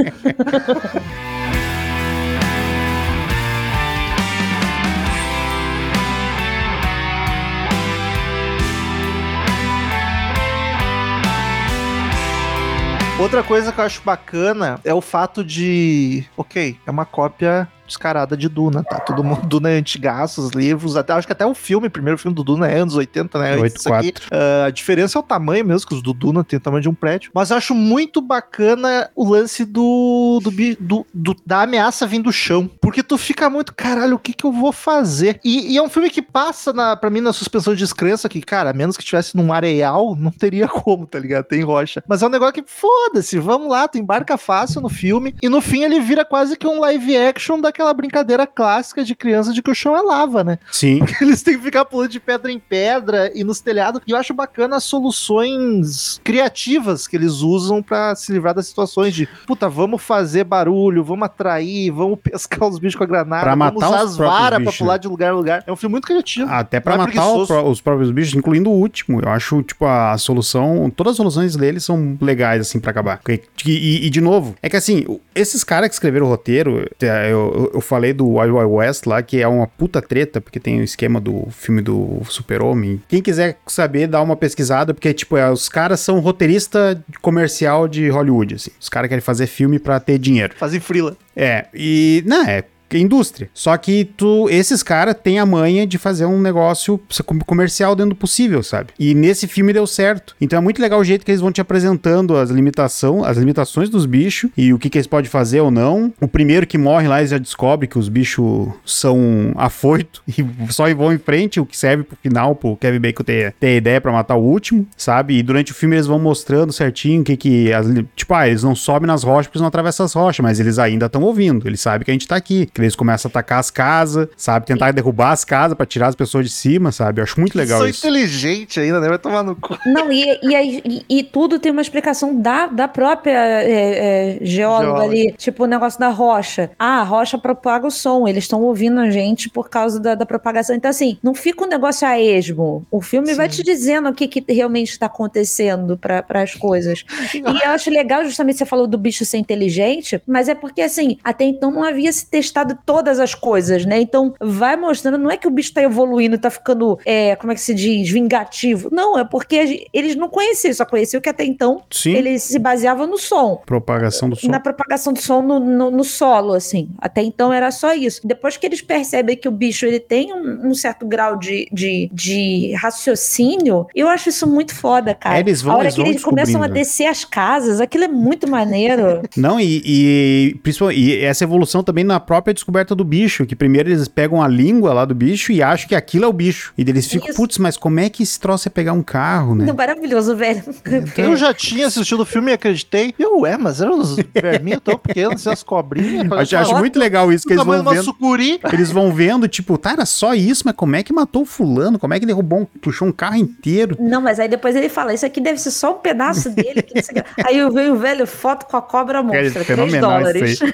Outra coisa que eu acho bacana é o fato de. Ok, é uma cópia descarada de Duna, tá? Todo mundo, [laughs] Duna é antigaço, os livros, até, acho que até o filme, o primeiro filme do Duna é anos 80, né? Isso aqui, 8-4. ah, a diferença é o tamanho mesmo, que os do Duna tem o tamanho de um prédio. Mas eu acho muito bacana o lance do, do, do- do- da ameaça vindo do chão. Porque tu fica muito, caralho, o que que eu vou fazer? E, e é um filme que passa, na, pra mim, na suspensão de descrença, que, cara, a menos que tivesse num areal, [laughs] não teria como, tá ligado? Tem rocha. Mas é um negócio que, foda-se, vamos lá, tu embarca fácil no filme. E no fim ele vira quase que um live action daquela brincadeira clássica de criança de que o chão é lava, né? Sim. [laughs] Eles têm que ficar pulando de pedra em pedra e nos telhados. E eu acho bacana as soluções criativas que eles usam pra se livrar das situações de puta, vamos fazer barulho, vamos atrair, vamos [laughs] pescar os bichos com a granada, Pra vamos matar usar os as varas pra pular de lugar em lugar. É um filme muito criativo. Até pra Não é matar os próprios bichos, incluindo o último. Eu acho, tipo, a solução. Todas as soluções deles são legais, assim, pra acabar. E, e- e, de novo, é que assim, esses caras que escreveram o roteiro, é, eu, eu- eu falei do Wild Wild West lá, que é uma puta treta, porque tem o esquema do filme do Super-Homem. Quem quiser saber, dá uma pesquisada, porque, tipo, é, os caras são roteirista comercial de Hollywood, assim. Os caras querem fazer filme pra ter dinheiro. Fazem frila. É, e. Não, é. Indústria. Só que tu, esses caras têm a manha de fazer um negócio comercial dentro do possível, sabe? E nesse filme deu certo. Então é muito legal o jeito que eles vão te apresentando as limitação, as limitações dos bichos e o que, que eles podem fazer ou não. O primeiro que morre lá, eles já descobre que os bichos são afoito [laughs] e só vão em frente, o que serve pro final, pro Kevin Bacon ter, ter ideia pra matar o último, sabe? E durante o filme eles vão mostrando certinho o que que... As, tipo, ah, eles não sobem nas rochas porque eles não atravessam as rochas, mas eles ainda estão ouvindo. Eles sabem que a gente tá aqui. Que eles começam a atacar as casas, sabe? Tentar derrubar as casas pra tirar as pessoas de cima, sabe? Eu acho muito legal São isso. inteligentes ainda, né? Vai tomar no cu. Não, e, e, e- e tudo tem uma explicação da, da própria é, é, geóloga Geóloga. ali. Tipo o negócio da rocha. Ah, a rocha propaga o som. Eles estão ouvindo a gente por causa da, da propagação. Então, assim, não fica um negócio a esmo. O filme vai te dizendo o que, que realmente está acontecendo para as coisas. E eu acho legal, justamente, você falou do bicho ser inteligente, mas é porque, assim, até então não havia se testado todas as coisas, né? Então, vai mostrando, não é que o bicho tá evoluindo, tá ficando, é, como é que se diz, vingativo. Não, é porque eles não conheciam, só conheciam que até então Sim. eles se baseavam no som. Propagação do som. Na propagação do som no, no- no solo, assim. Até então era só isso. Depois que eles percebem que o bicho ele tem um, um certo grau de, de, de raciocínio, eu acho isso muito foda, cara. É, eles vão- a hora eles que eles começam a descobrindo. descer as casas, aquilo é muito maneiro. Não, e, e, principalmente, e essa evolução também na própria descoberta do bicho, que primeiro eles pegam a língua lá do bicho e acham que aquilo é o bicho. E eles ficam, putz, mas como é que esse troço é pegar um carro, né? Não, maravilhoso, velho. [laughs] Eu já tinha assistido o filme e acreditei. Eu, ué, mas eram os verminhos tão pequenos, assim, as cobrinhas. [laughs] Acho, acho muito legal isso que eles vão vendo. sucuri. [laughs] Eles vão vendo, tipo, tá, era só isso, mas como é que matou o fulano? Como é que derrubou um, puxou um carro inteiro? Não, mas aí depois ele fala, isso aqui deve ser só um pedaço dele. que não sei o quê. aí veio o velho foto com a cobra monstra, 3 fenomenal dólares. isso aí.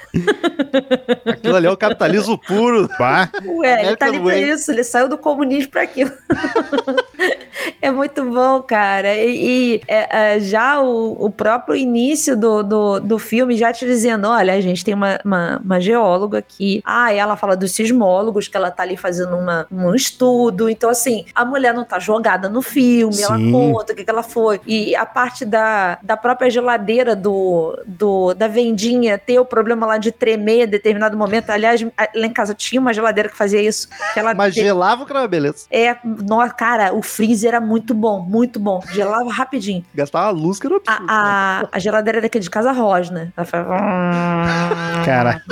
Aquilo ali é o capitalismo puro. Pá, Ué, ele tá ali pra isso, ele saiu do comunismo pra aquilo. [laughs] é muito bom, cara. E, e, é, é, já o, o próprio início do, do, do filme já te dizendo: olha, a gente tem uma, uma, uma geóloga aqui. Ah, e ela fala dos sismólogos, que ela tá ali fazendo uma, um estudo. Então, assim, a mulher não tá jogada no filme, ela Sim. conta o que, que ela foi. E a parte da, da própria geladeira do, do, da vendinha ter o problema lá de tremer em determinado momento. Aliás, lá em casa tinha uma geladeira que fazia isso. Que ela Mas gelava o que era uma beleza. é, no, cara, o freezer era muito bom, muito bom. Gelava rapidinho. Gastava luz que era absurdo. A, a, a geladeira daquele de casa rosna. Ela faz... [laughs] cara.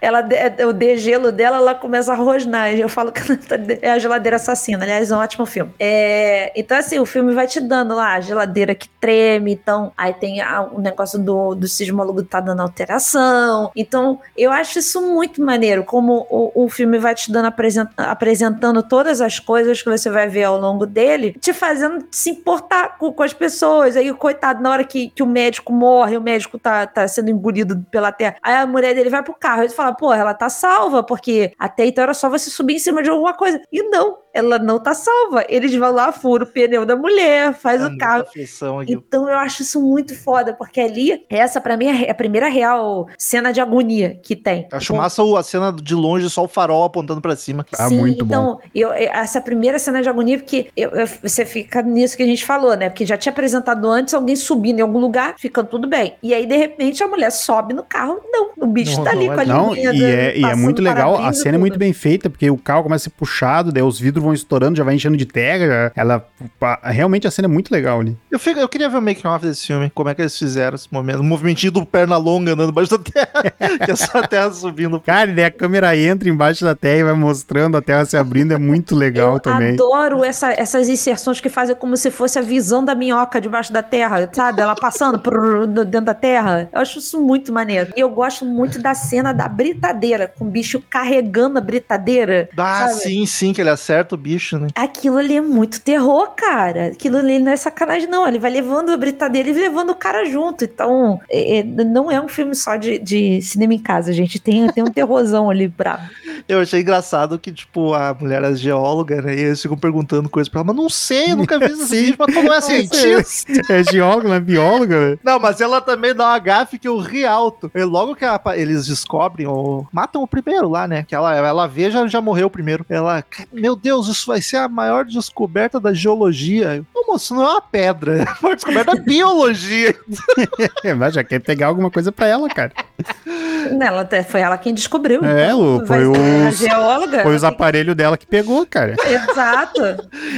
Ela, de- o degelo dela, ela começa a rosnar. Eu falo que tá- é a geladeira assassina. Aliás, é um ótimo filme. É, então, assim, o filme vai te dando lá a geladeira que treme. Então, aí tem o negócio do, do sismólogo tá dando alteração. Então, eu acho isso muito maneiro. Como o, o filme vai te dando, apresent- apresentando todas as coisas que você vai ver ao longo dele, te fazendo se importar com, com as pessoas. Aí, coitado, na hora que, que o médico morre, o médico tá, tá sendo engolido pela terra. Aí a mulher dele vai pro carro e fala: pô, ela tá salva, porque até então era só você subir em cima de alguma coisa. E não, ela não tá salva. Eles vão lá, furam o pneu da mulher, faz É o carro. Então eu acho isso muito foda, porque ali, essa pra mim é a primeira real cena de agonia que tem. Acho massa o- a cena de longe, só o farol apontando pra cima. Ah, Sim, muito bom. então, eu, eu- essa primeira cena de agonia, porque eu- eu- você fica nisso que a gente falou, né? Porque já tinha apresentado antes alguém subindo em algum lugar, ficando tudo bem. E aí, de repente, a mulher sobe no carro. Não, o bicho Não, tá ali não com a é- Não, e é, e é muito legal, a cena é muito tudo. bem feita, porque o carro começa a ser puxado, daí os vidros vão estourando, já vai enchendo de terra, ela, realmente a cena é muito legal ali. Eu, fico- eu queria ver o making off desse filme, como é que eles fizeram esse momento. O movimentinho do perna longa andando embaixo da terra, [laughs] que é só a terra subindo. Cara, daí a câmera entra embaixo da terra e vai mostrando a terra se abrindo, é muito legal Eu também. adoro essa- essas inserções que fazem como se fosse a visão da minhoca debaixo da terra, sabe? Ela passando por dentro da terra. Eu acho isso muito maneiro. E eu gosto muito da cena da britadeira, com o bicho carregando a britadeira. Ah, sabe? sim, sim, que ele acerta o bicho, né? Aquilo ali é muito terror, cara. Aquilo ali não é sacanagem, não. Ele vai levando a britadeira e levando o cara junto. Então, é- é- não é um filme só de, de cinema em casa, gente. Tem, tem um terrorzão ali brabo. Eu achei engraçado que, tipo, a mulher é geóloga, né? E eles ficam perguntando coisas pra ela, mas não sei, eu nunca vi bicho, mas tu [laughs] não é cientista. É geóloga, não é bióloga, velho. Não, mas ela também dá uma gafe que eu ri alto. E logo que a- eles descobrem, ou matam o primeiro lá, né? Que ela, ela vê, já, já morreu o primeiro. Ela, meu Deus, isso vai ser a maior descoberta da geologia. Ô, moço, não é uma pedra, [laughs] é a maior descoberta da biologia. É, [laughs] mas já quer pegar alguma coisa pra ela, cara. Ela até, foi ela quem descobriu. É, então, o- foi a os- geóloga. Foi os aparelhos dela que pegou, cara. Exato.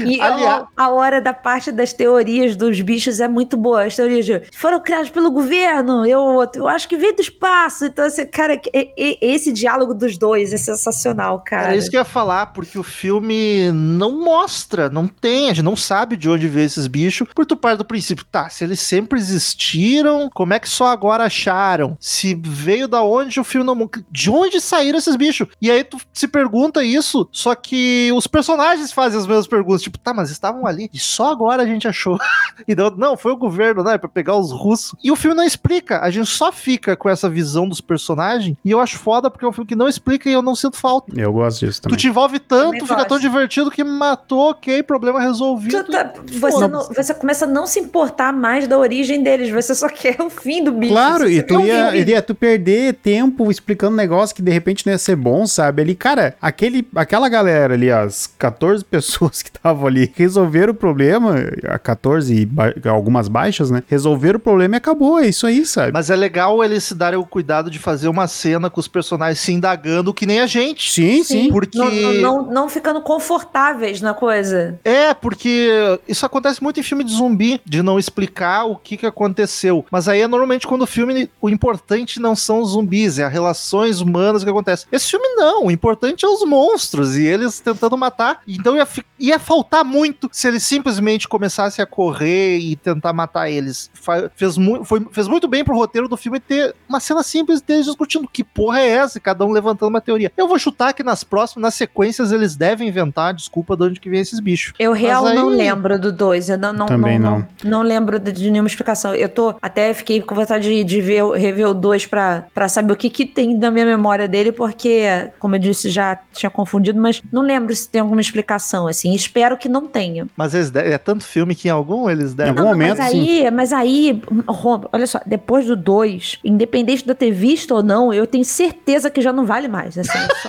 E Aliás- a, a hora da parte das teorias dos bichos é muito boa. As teorias de, foram criadas pelo governo, eu, eu acho que veio do espaço. Então, assim, cara, e- e- esse diálogo dos dois é sensacional, cara. Era isso que eu ia falar, porque o filme não mostra, não tem, a gente não sabe de onde veio esses bichos, por tu parte do princípio, tá, se eles sempre existiram, como é que só agora acharam? Se veio da onde o filme não... De onde saíram esses bichos? E aí tu se pergunta isso, só que os personagens fazem as mesmas perguntas, tipo, tá, mas estavam ali, e só agora a gente achou. [laughs] e não, não, foi o governo, né, pra pegar os russos. E o filme não explica, a gente só fica com essa visão dos personagens, e eu acho foda porque é um filme que não explica e eu não sinto falta. Eu gosto disso Tu também. te envolve tanto, fica gosto. tão divertido que matou, ok, problema resolvido. Tu tá- você, não- você começa a não se importar mais da origem deles, você só [laughs] quer o fim do bicho. Claro, e tu ia, fim. ia tu perder tempo explicando um negócio que de repente não ia ser bom, sabe? Ali, cara, aquele, aquela galera ali, as 14 [laughs] pessoas que estavam ali, resolveram o problema, a 14 e ba- algumas baixas, né? Resolveram o problema e acabou, é isso aí, sabe? Mas é legal eles se darem o cuidado de fazer uma cena com os personagens se indagando que nem a gente. Sim, sim. Porque- Não, não, não, não ficando confortáveis na coisa. É, porque isso acontece muito em filme de zumbi, de não explicar o que, que aconteceu. Mas aí é normalmente quando o filme, o importante não são os zumbis, é as relações humanas que acontecem. Esse filme não, o importante é os monstros e eles tentando matar. Então ia, ia faltar muito se eles simplesmente começassem a correr e tentar matar eles. Fez, mu foi- fez muito bem pro roteiro do filme ter uma cena simples deles discutindo que porra é essa, cada um levantando uma teoria. Eu vou chutar que nas próximas, nas sequências, eles devem inventar desculpa de onde que vem esses bichos. Eu real aí- não lembro do 2. Eu não, não, Também não, não. não. lembro de, nenhuma explicação. Eu tô. Até fiquei com vontade de, de ver, rever o 2 pra, pra saber o que, que tem na minha memória dele, porque, como eu disse, já tinha confundido, mas não lembro se tem alguma explicação, assim. Espero que não tenha. Mas eles de- é tanto filme que em algum eles devem. algum Não, momento, mas aí, mas aí, Rom, olha só, depois do 2, independente de eu ter visto ou não, eu tenho certeza que já não vale mais. Assim, só-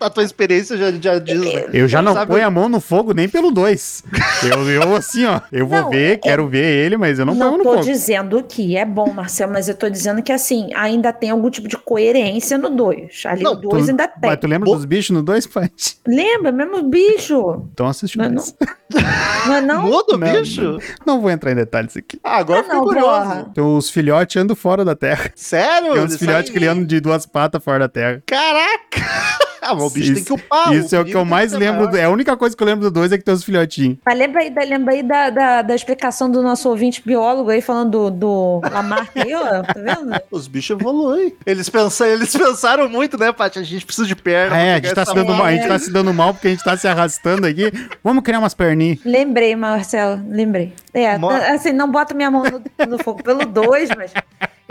A tua experiência já, já diz, né? Eu já não Sabe- ponho a mão no fogo nem pelo 2. Eu, eu, assim, ó, eu vou Não, ver, é- quero ver ele, mas eu não, Não ponho no tô fogo. dizendo que é bom, Marcel, mas eu tô dizendo que assim, ainda tem algum tipo de coerência no 2. Ali Não, o 2 Tu- ainda tem. Mas tu lembra Bo- dos bichos no 2, pai? Lembra? Mesmo bicho. Então assiste o Não é dois. Não é não? Muda o Não, bicho? Não vou entrar em detalhes aqui. Ah, agora Ah, fiquei não, curioso. Então, os filhotes andam fora da terra. Sério? Tem uns filhotes que ele andam de duas patas fora da terra. Caraca! Ah, mas o bicho tem que upar. Isso é o que eu mais lembro. maior. É a única coisa que eu lembro do dois é que tem os filhotinhos. Mas lembra aí, da, lembra aí da, da, da explicação do nosso ouvinte biólogo aí, falando do, do Lamarck aí, ó, tá vendo? Os bichos evoluem. Eles, pensam, eles pensaram muito, né, Paty? A gente precisa de perna. É, a gente, tá se dando mal, a gente tá se dando mal porque a gente tá se arrastando aqui. Vamos criar umas perninhas. Lembrei, Marcelo, lembrei. É, Mo- tá- assim, não bota minha mão no, no fogo pelo 2, mas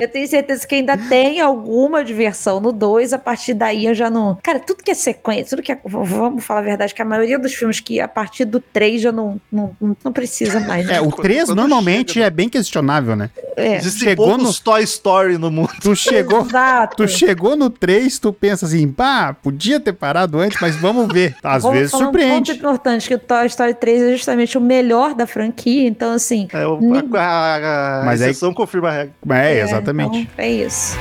eu tenho certeza que ainda tem alguma diversão no 2. A partir daí eu já não. Cara, tudo que é sequência, tudo que é. Vamos falar a verdade, que a maioria dos filmes que a partir do 3 já não, não, não, precisa mais. né? É, o Quando- 3 quando normalmente chega, é bem questionável, né? É, Existem Chegou poucos Toy Story no mundo. Tu chegou, Exato. tu chegou no 3, tu pensa assim, pá, podia ter parado antes, mas vamos ver. [laughs] Às Vamos vezes falar Um ponto surpreende. importante, que o Toy Story 3 é justamente o melhor da franquia, então assim. É, o- Nin- a, a, a Mas aí- exceção confirma a regra. É, exatamente. Então é isso.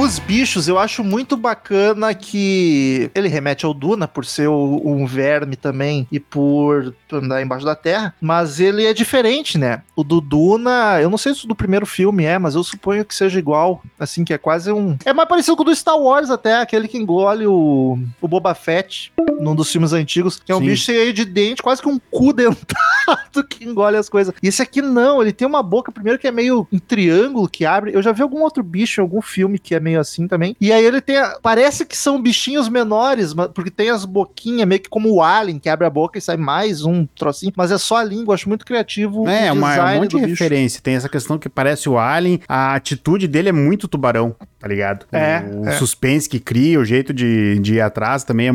Os bichos, eu acho muito bacana que ele remete ao Duna por ser um verme também e por andar embaixo da terra, mas ele é diferente, né? O do Duna, eu não sei se o do primeiro filme é, mas eu suponho que seja igual, assim, que é quase um... É mais parecido com o do Star Wars até, aquele que engole o, o Boba Fett num dos filmes antigos, que é um Sim. bicho cheio de dente, quase que um cu [laughs] dentado que engole as coisas. E esse aqui não, ele tem uma boca primeiro que é meio um triângulo que abre. Eu já vi algum outro bicho em algum filme que é meio assim também. E aí ele tem. a- Parece que são bichinhos menores, mas- porque tem as boquinhas, meio que como o Alien, que abre a boca e sai mais um trocinho. Mas é só a língua, acho muito criativo. É, o uma, é um monte de bicho. referência. Tem essa questão que parece o Alien, a atitude dele é muito tubarão, tá ligado? É, O é. suspense que cria, o jeito de, de ir atrás também é,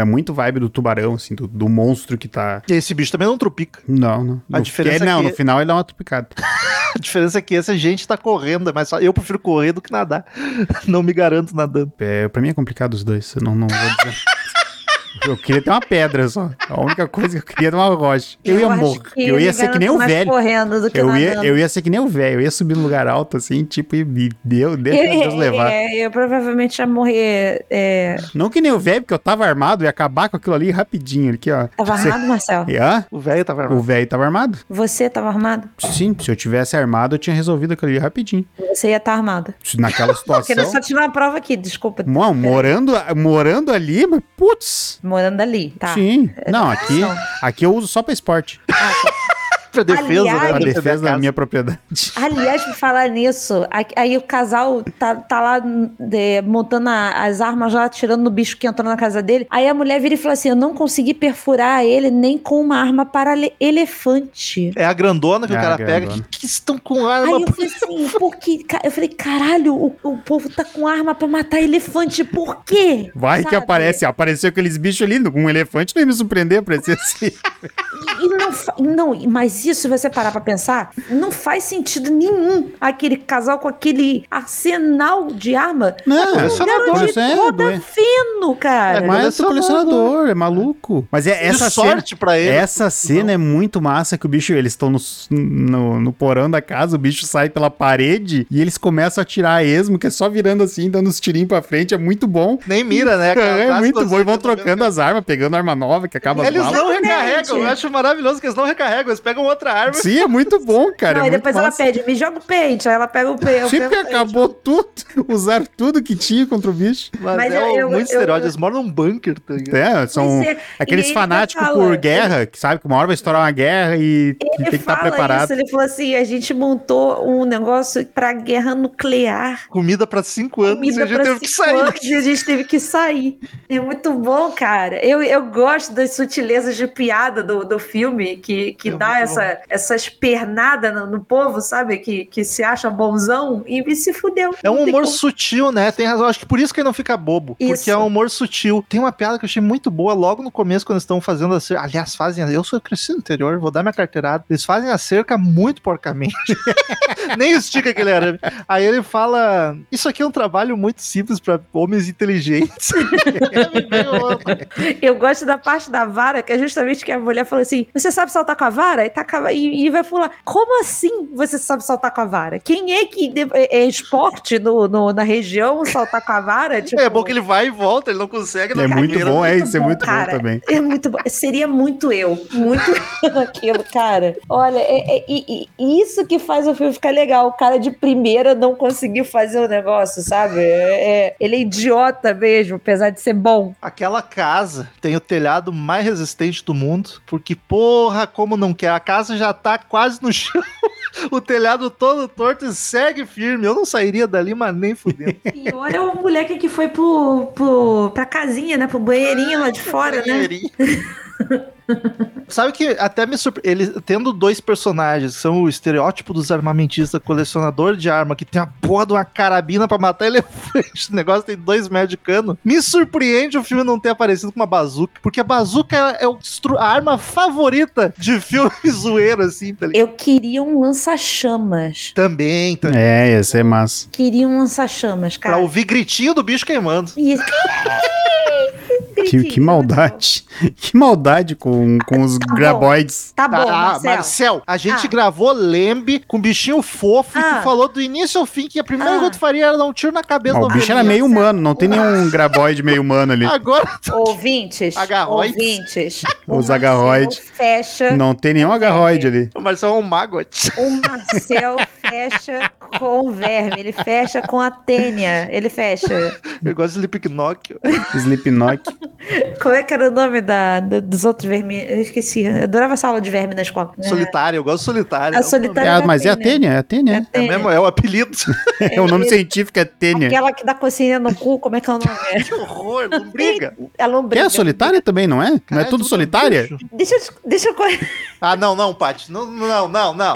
é muito vibe do tubarão, assim, do, do monstro que tá. E esse bicho também não trupica. Não, não. A No- diferença é, Não, que- no final ele dá uma tupicada. [laughs] A diferença é que esse a gente tá correndo, mas só eu prefiro correr do que nadar. [laughs] Não me garanto nadando. É, pra mim é complicado os dois, eu não, não vou dizer. [laughs] Eu queria ter uma pedra só. A única coisa que eu queria era uma rocha. Eu, ia acho morrer. Eu me ia ser que nem o velho. Eu ia, nadando. eu ia ser que nem o velho. Eu ia subir num lugar alto assim, tipo, e e deu, deixa [laughs] Deus levar. É, eu provavelmente ia morrer. É... Não que nem o velho, porque eu tava armado e ia acabar com aquilo ali rapidinho. Aqui, ó. Tava Você- armado, Marcel? Hã? O velho tava O armado. velho tava armado? Você tava armado? Sim, se eu tivesse armado, eu tinha resolvido aquilo ali rapidinho. Você ia estar armado. Naquela [laughs] Porque situação. só tinha uma prova aqui, desculpa. Não, morando, morando ali, mas putz. Morando ali, tá. Sim. Não, aqui, aqui eu uso só pra esporte. [laughs] Pra defesa, Aliás- né? Pra Pra defesa da minha propriedade. [laughs] Aliás, por falar nisso, aí o casal tá, tá lá de- montando a- as armas lá, atirando no bicho que entrou na casa dele. Aí a mulher vira e fala assim: Eu não consegui perfurar ele nem com uma arma para ele- elefante. É a grandona que É o cara pega. Que, que estão com Aí arma? eu falei assim, por que? Ca- Eu falei, caralho, o, o povo tá com arma pra matar elefante, por quê? Vai que Sabe? aparece. Apareceu aqueles bichos ali, um elefante não ia me surpreender pra ser assim. E, e não, não, mas isso, se você parar pra pensar, não faz sentido nenhum aquele casal com aquele arsenal de arma. Não, colecionador. De Colecionador, roda é. fino, cara. É, Mas é colecionador. colecionador, é maluco. Mas é essa de cena. sorte pra ele. Essa cena é muito massa que o bicho, eles estão no, no, no porão da casa, o bicho sai pela parede e eles começam a tirar a esmo, que é só virando assim, dando uns tirinhos pra frente, é muito bom. Nem mira, né? [laughs] É, Aquela muito bom, e vão trocando as armas, pegando arma nova, que acaba as Eles balas. não recarregam. Eu acho maravilhoso que eles não recarregam. Eles pegam outra arma. Sim, é muito bom, cara. não, é e depois ela pede, me joga o pente. Aí ela pega o pente. Sim, porque acabou tudo. [laughs] Usaram tudo que tinha contra o bicho. Mas, Mas é eu- um- eu- muito estereótipo. Eles moram num bunker, tá ligado? É, são é, aqueles e ele fanáticos fala, por ele- guerra, que sabe que uma hora vai estourar uma guerra e que tem que estar fala preparado. Isso, ele falou assim: a gente montou um negócio pra guerra nuclear. Comida pra cinco anos e Comida a gente teve que sair. anos e a gente teve que sair. É muito bom, cara. Eu, eu gosto das sutilezas de piada do, do filme, que, que É dá muito essa, essa espernada no, no povo, sabe? Que, que se acha bonzão e me se fudeu. É um humor como. sutil, né? Tem razão. Acho que por isso que ele não fica bobo. Isso. Porque é um humor sutil. Tem uma piada que eu achei muito boa logo no começo, quando eles estão fazendo a cerca. Aliás, fazem. Eu sou crescido no interior, vou dar minha carteirada. Eles fazem a cerca muito porcamente. [laughs] Nem estica aquele arame. Aí ele fala: Isso aqui é um trabalho muito simples pra homens inteligentes. [laughs] Eu gosto da parte da vara, que é justamente que a mulher falou assim: Você sabe saltar com a vara? E, e, e vai pular. Como assim você sabe saltar com a vara? Quem é que de- é, é esporte no, no- na região saltar com a vara? Tipo, [laughs] É bom que ele vai e volta, ele não consegue. na É muito primeira. bom, é isso, é muito bom também. É muito bom. Seria muito eu. Muito [laughs] aquilo, cara. Olha, é, é- e, e isso que faz o filme ficar legal. O cara de primeira não conseguiu fazer o negócio, sabe? É- é- ele é idiota mesmo, apesar de ser bom. Aquela casa tem o telhado mais resistente do mundo, porque, porra, como não quer? A casa já tá quase no chão, [laughs] o telhado todo torto e segue firme. Eu não sairia dali, mas nem fudendo. [laughs] E olha o moleque que foi pro, pro, pra casinha, né? Pro banheirinho lá de fora, né? [laughs] [laughs] Sabe que até me surpreende. Ele tendo dois personagens, que são o estereótipo dos armamentistas, colecionador de arma, que tem a porra de uma carabina pra matar elefante. [laughs] O negócio tem dois metros de cano. Me surpreende o filme não ter aparecido com uma bazuca, porque a bazuca é, é a arma favorita de [laughs] filme zoeiro, assim, tá ligado? Eu queria um lança-chamas. Também, também. É, ia ser massa. Queria um lança-chamas, Pra cara. ouvir gritinho do bicho queimando. E... Que, que maldade. [laughs] Que maldade com, com os bom. graboides. Tá bom, ah, Marcelo. Marcel, a gente Ah. gravou Lembe com bichinho fofo e Ah. tu falou do início ao fim que a primeira Ah. coisa que tu faria era dar um tiro na cabeça Ó, do o bicho era meio humano, não tem nenhum graboide meio humano ali. Agora [laughs] Ouvintes, Agarroides. ouvintes. [laughs] Os o agarroides. Marcel Fecha. Não tem nenhum agarroide ali. o Marcel é um magote. O Marcel fecha com o verme. Ele fecha com a tênia. Ele fecha. Eu gosto de Slipknot. Slipknot. [laughs] Como é que era o nome da, da- dos outros vermes? Eu esqueci. Eu adorava essa aula de verme na escola. Solitário, eu gosto de solitário. A É solitária. É, da mas é a tênia. tênia, é a tênia. É, mesmo, é o apelido. [laughs] É, o nome científico é tênia. Aquela que dá cocinha no cu, como é que é o nome? [laughs] que horror, não briga. É lombriga. é solitária também, não é? Não é tudo tudo solitária? Deixa eu. Deixa eu. Ah, não, não, Paty. Não, não, não, não.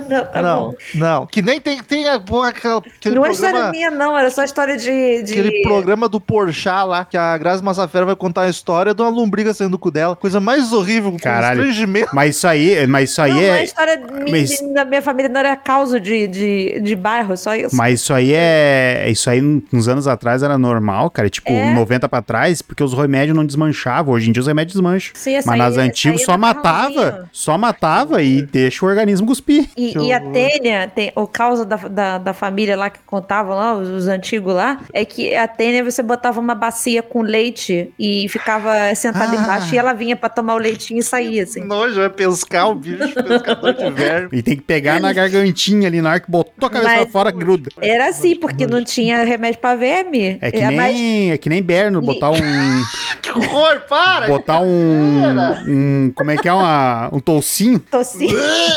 [laughs] Não, tá não, bom. não. Que nem tem, tem a, porra, aquela, aquele Não é história programa... minha, não. Era só história de. de... Aquele programa do Porchat lá, que a Grazi Massafera vai contar a história de uma lombriga saindo do cu dela. Coisa mais horrível, Caralho. constrangimento. Mas isso aí, mas isso aí não, não é é. história minha, mas- da minha família, não era causa de, de, de bairro, só isso. Mas isso aí é. Isso aí, uns anos atrás, era normal, cara. Tipo, É? 90 pra trás, porque os remédios não desmanchavam. Hoje em dia os remédios desmancham. Sim, Mas aí- nas essa antigas só é matava. Só matava e deixa o organismo cuspir. E, E a. Tênia, tem, o causa da, da, da família lá que contavam lá, os, os antigos lá, é que a Tênia você botava uma bacia com leite e ficava sentada Ah. embaixo e ela vinha pra tomar o leitinho e saía, assim. Nojo, é pescar o bicho, pescador de verme. E tem que pegar na gargantinha ali na hora que botou a cabeça Mas- pra fora, gruda. Era assim, porque não tinha remédio pra verme. É que É, mas- nem, é que nem Berno, botar um. [laughs] Que horror, para! botar um. um como é que é? Uma, um toucinho Tossi.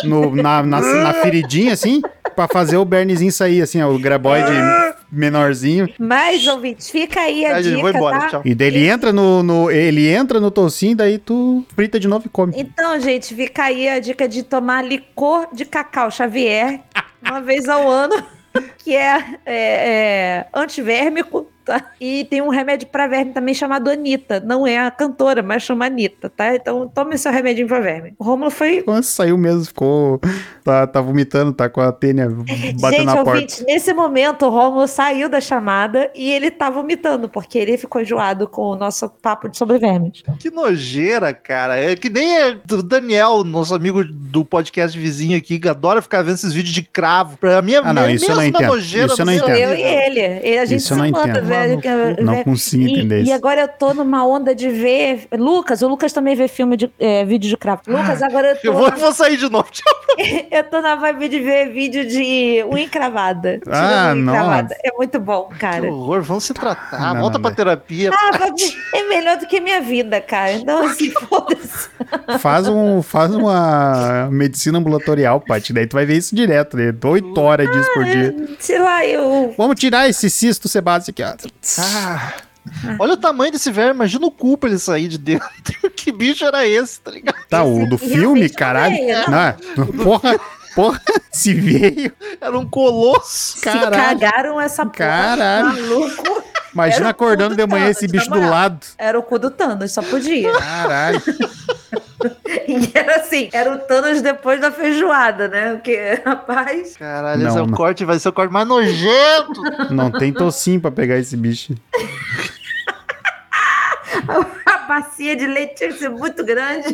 no, na, na, na feridinha, assim, pra fazer o Bernezinho sair, assim, ó, o graboide menorzinho. Mas, ouvintes, fica aí a dica, vou embora, tá? tchau. E daí ele entra no, no- Ele entra no toucinho, daí tu frita de novo e come. Então, gente, fica aí a dica de tomar licor de cacau Xavier uma vez ao ano, [laughs] que é, é, é antivérmico, tá? E tem um remédio pra verme também chamado Anitta. Não é a cantora, mas chama Anitta, tá? Então tome seu remedinho pra verme. O Rômulo foi. Quando saiu mesmo, ficou. Tá, tá vomitando, tá com a tênia [laughs] batendo Gente, na porta. ouvinte, nesse momento o Rômulo saiu da chamada e ele tá vomitando, porque ele ficou enjoado com o nosso papo de sobre vermes. Que nojeira, cara. É que nem é o Daniel, nosso amigo do podcast vizinho aqui, que adora ficar vendo esses vídeos de cravo. Pra mim é Ah, não, a isso eu não entendo. nojeira Isso eu não entendo. eu e ele. ele a gente Isso eu se não manda, entendo. Velho. que- Não velho. consigo E- entender E, isso. agora eu tô numa onda de ver. Lucas, o Lucas também vê filme de é, vídeo de cravo. Lucas, agora eu tô. Eu vou, vou sair de novo. [laughs] Eu tô na vibe de ver vídeo de unha encravada. Ah, unha encravada. nossa. É muito bom, Que cara. horror, vamos se tratar. Não, Volta não, pra não. terapia. Ah, é melhor do que minha vida, cara. Então, assim, foda-se. Faz, um, faz uma medicina ambulatorial, Paty. Daí tu vai ver isso direto, né? Oito horas disso por dia. Sei lá, eu. Vamos tirar esse cisto sebáceo aqui, ó. Ah, olha o tamanho desse velho, imagina o cu pra ele sair de dentro. [laughs] que bicho era esse, tá ligado? Tá, o do filme, caralho. não veio, Não, porra, porra, se veio. Era um colosso. Se Caralho. cagaram essa porra. Caralho. Maluco. Imagina acordando de manhã Thanos, esse bicho do lado. Era o cu do Thanos, só podia. Caralho. [laughs] E era assim, era o Thanos depois da feijoada, né? Porque, [laughs] rapaz. Caralho, esse é Não, o não. corte, vai ser o corte mais nojento. Não tem tocinho pra pegar esse bicho. [laughs] A bacia de leite tinha que ser muito grande.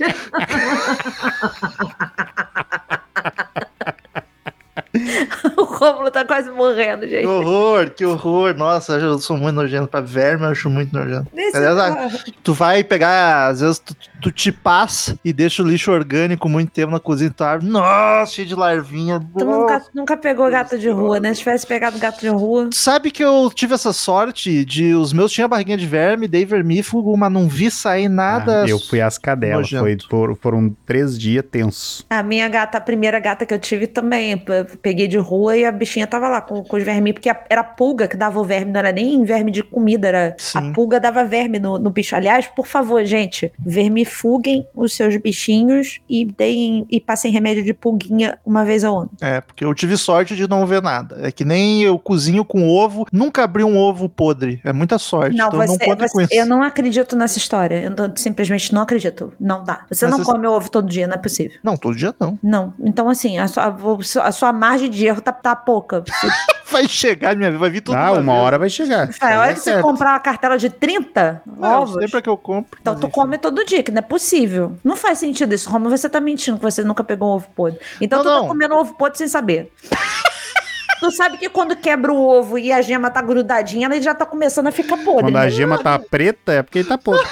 O Rômulo tá quase morrendo, Que gente. horror, que horror. Nossa, eu sou muito nojento. Pra verme, eu acho muito nojento. Nesse Aliás, ah. Tu vai pegar, às vezes tu, tu te passa e deixa o lixo orgânico muito tempo na cozinha. Tu abre, nossa, cheio de larvinha. Tu nunca, nunca pegou gato de rua, né? Se tivesse pegado gato de rua. Sabe que eu tive essa sorte de os meus tinha barriguinha de verme, dei vermífugo, mas não vi sair nada. Ah, eu fui às cadelas. Foi, por- foram três dias tensos. A minha gata, a primeira gata que eu tive também, peguei de rua e a bichinha tava lá com, com os vermes, porque a- era a pulga que dava o verme, não era nem verme de comida, era Sim. a pulga dava verme no, no bicho. Aliás, por favor, gente, vermifuguem os seus bichinhos e deem e passem remédio de pulguinha uma vez ao ano. É, porque eu tive sorte de não ver nada. É que nem eu cozinho com ovo, nunca abri um ovo podre. É muita sorte. Não, então não você, conta você- com isso. eu não acredito nessa história. Eu não- simplesmente não acredito. Não dá. Você Mas não você- come ovo todo dia, não é possível. Não, todo dia não. Não. Então, assim, a sua, a sua margem de erro tá, tá pouca. [laughs] Vai chegar minha vida, vai vir tudo ah, uma vez. hora vai chegar. Cara, a hora que você certo. comprar uma cartela de 30 Não, ovos, sei pra que eu compro. então tu come todo dia, que não é possível. Não faz sentido isso, Romulo. Você tá mentindo que você nunca pegou um ovo podre. Então Não, tu não. tá comendo ovo podre sem saber. [laughs] tu sabe que quando quebra o ovo e a gema tá grudadinha, ela já tá começando a ficar podre. Quando a gema tá preta, é porque ele tá podre.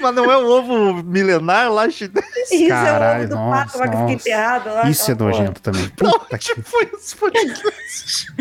Mas não é um ovo milenar lá chinês? Isso Caralho, é o ovo do nossa, pato lá que fica nossa. enterrado lá. Isso é aquela porra. nojento também. [laughs] Não, Puta que foi esse podcast?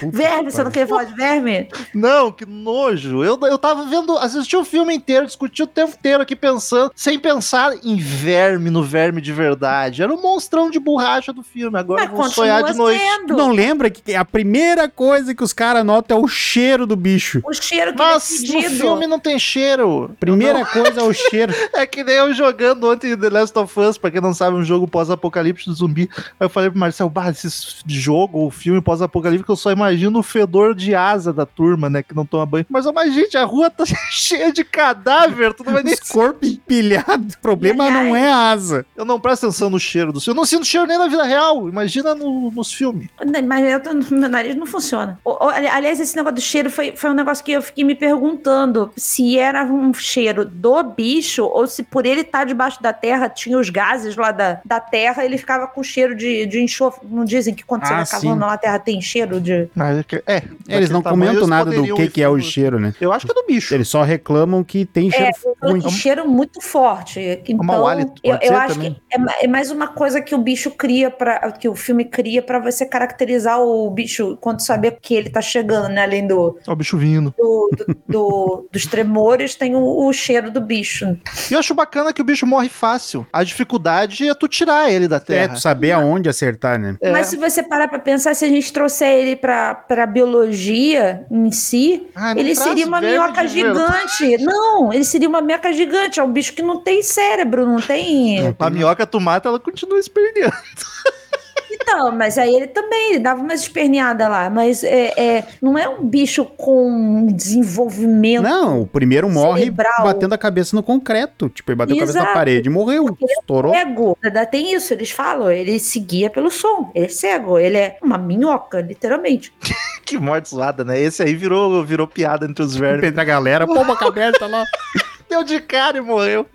puta Verme, você não quer falar de verme? Não, que nojo. Eu, eu tava vendo, assisti o filme inteiro, discuti o tempo inteiro aqui pensando, sem pensar em verme no verme de verdade. Era o monstrão de borracha do filme. Agora eu Mas vou sonhar de noite. Tu sendo. não lembra que a primeira coisa que os caras notam é o cheiro do bicho. O cheiro que Mas é no filme não tem cheiro. Primeira coisa é o cheiro. É que nem eu jogando ontem The Last of Us, pra quem não sabe, um jogo pós-apocalipse do zumbi. Aí eu falei pro Marcelo, bah, esse jogo ou filme pós-apocalipse, eu só imagino o fedor de asa da turma, né, que não toma banho. Mas, ó, mas gente, a rua tá [laughs] cheia de cadáver, tu não vai nem... Os corpos empilhados. O problema não é a asa. Eu não presto atenção no cheiro do. Eu não sinto cheiro nem na vida real, imagina no- nos filmes. Mas eu tô- meu nariz não funciona. Aliás, esse negócio do cheiro foi, foi um negócio que eu fiquei me perguntando se era um cheiro do bicho ou se por ele estar debaixo da terra tinha os gases lá da, da terra ele ficava com cheiro de, de enxofre. Não dizem que quando você Ah, vai cavando lá a terra tem cheiro de. Mas é que- é, Eles não tamanho, comentam eles nada do que, que é o cheiro, né? Eu acho que é do bicho. Eles só reclamam que tem cheiro É, ruim. um cheiro muito forte. Então, hálito, eu, eu acho também. que é, é mais uma coisa que o bicho cria para que o filme cria pra você caracterizar o bicho quando saber que ele tá chegando, né? Além do, Ó, o bicho vindo. do, do- do- dos tremores, tem o, o cheiro do bicho. E eu acho bacana que o bicho morre fácil. A dificuldade é tu tirar ele da É, terra. tu saber aonde acertar, né? É. Mas se você parar pra pensar, se a gente trouxer ele pra, pra biologia em si, Ah, ele seria uma minhoca gigante. Não, ele seria uma minhoca gigante. É um bicho que não tem cérebro, não tem. A minhoca tu mata, ela continua esperneando. [laughs] Então, mas aí ele também ele dava umas esperneadas lá. Mas é, é, não é um bicho com desenvolvimento. Não, o primeiro morre Cerebral. batendo a cabeça no concreto. Tipo, ele bateu a cabeça na Exato. parede e morreu. Estourou. Cego, ainda tem isso, eles falam, ele seguia pelo som, ele é cego, ele é uma minhoca, literalmente. [laughs] Que morte zoada, né? Esse aí virou, virou piada entre os [laughs] vermes. Entre a galera, pô, uma cabeça lá. [laughs] Deu de cara e morreu.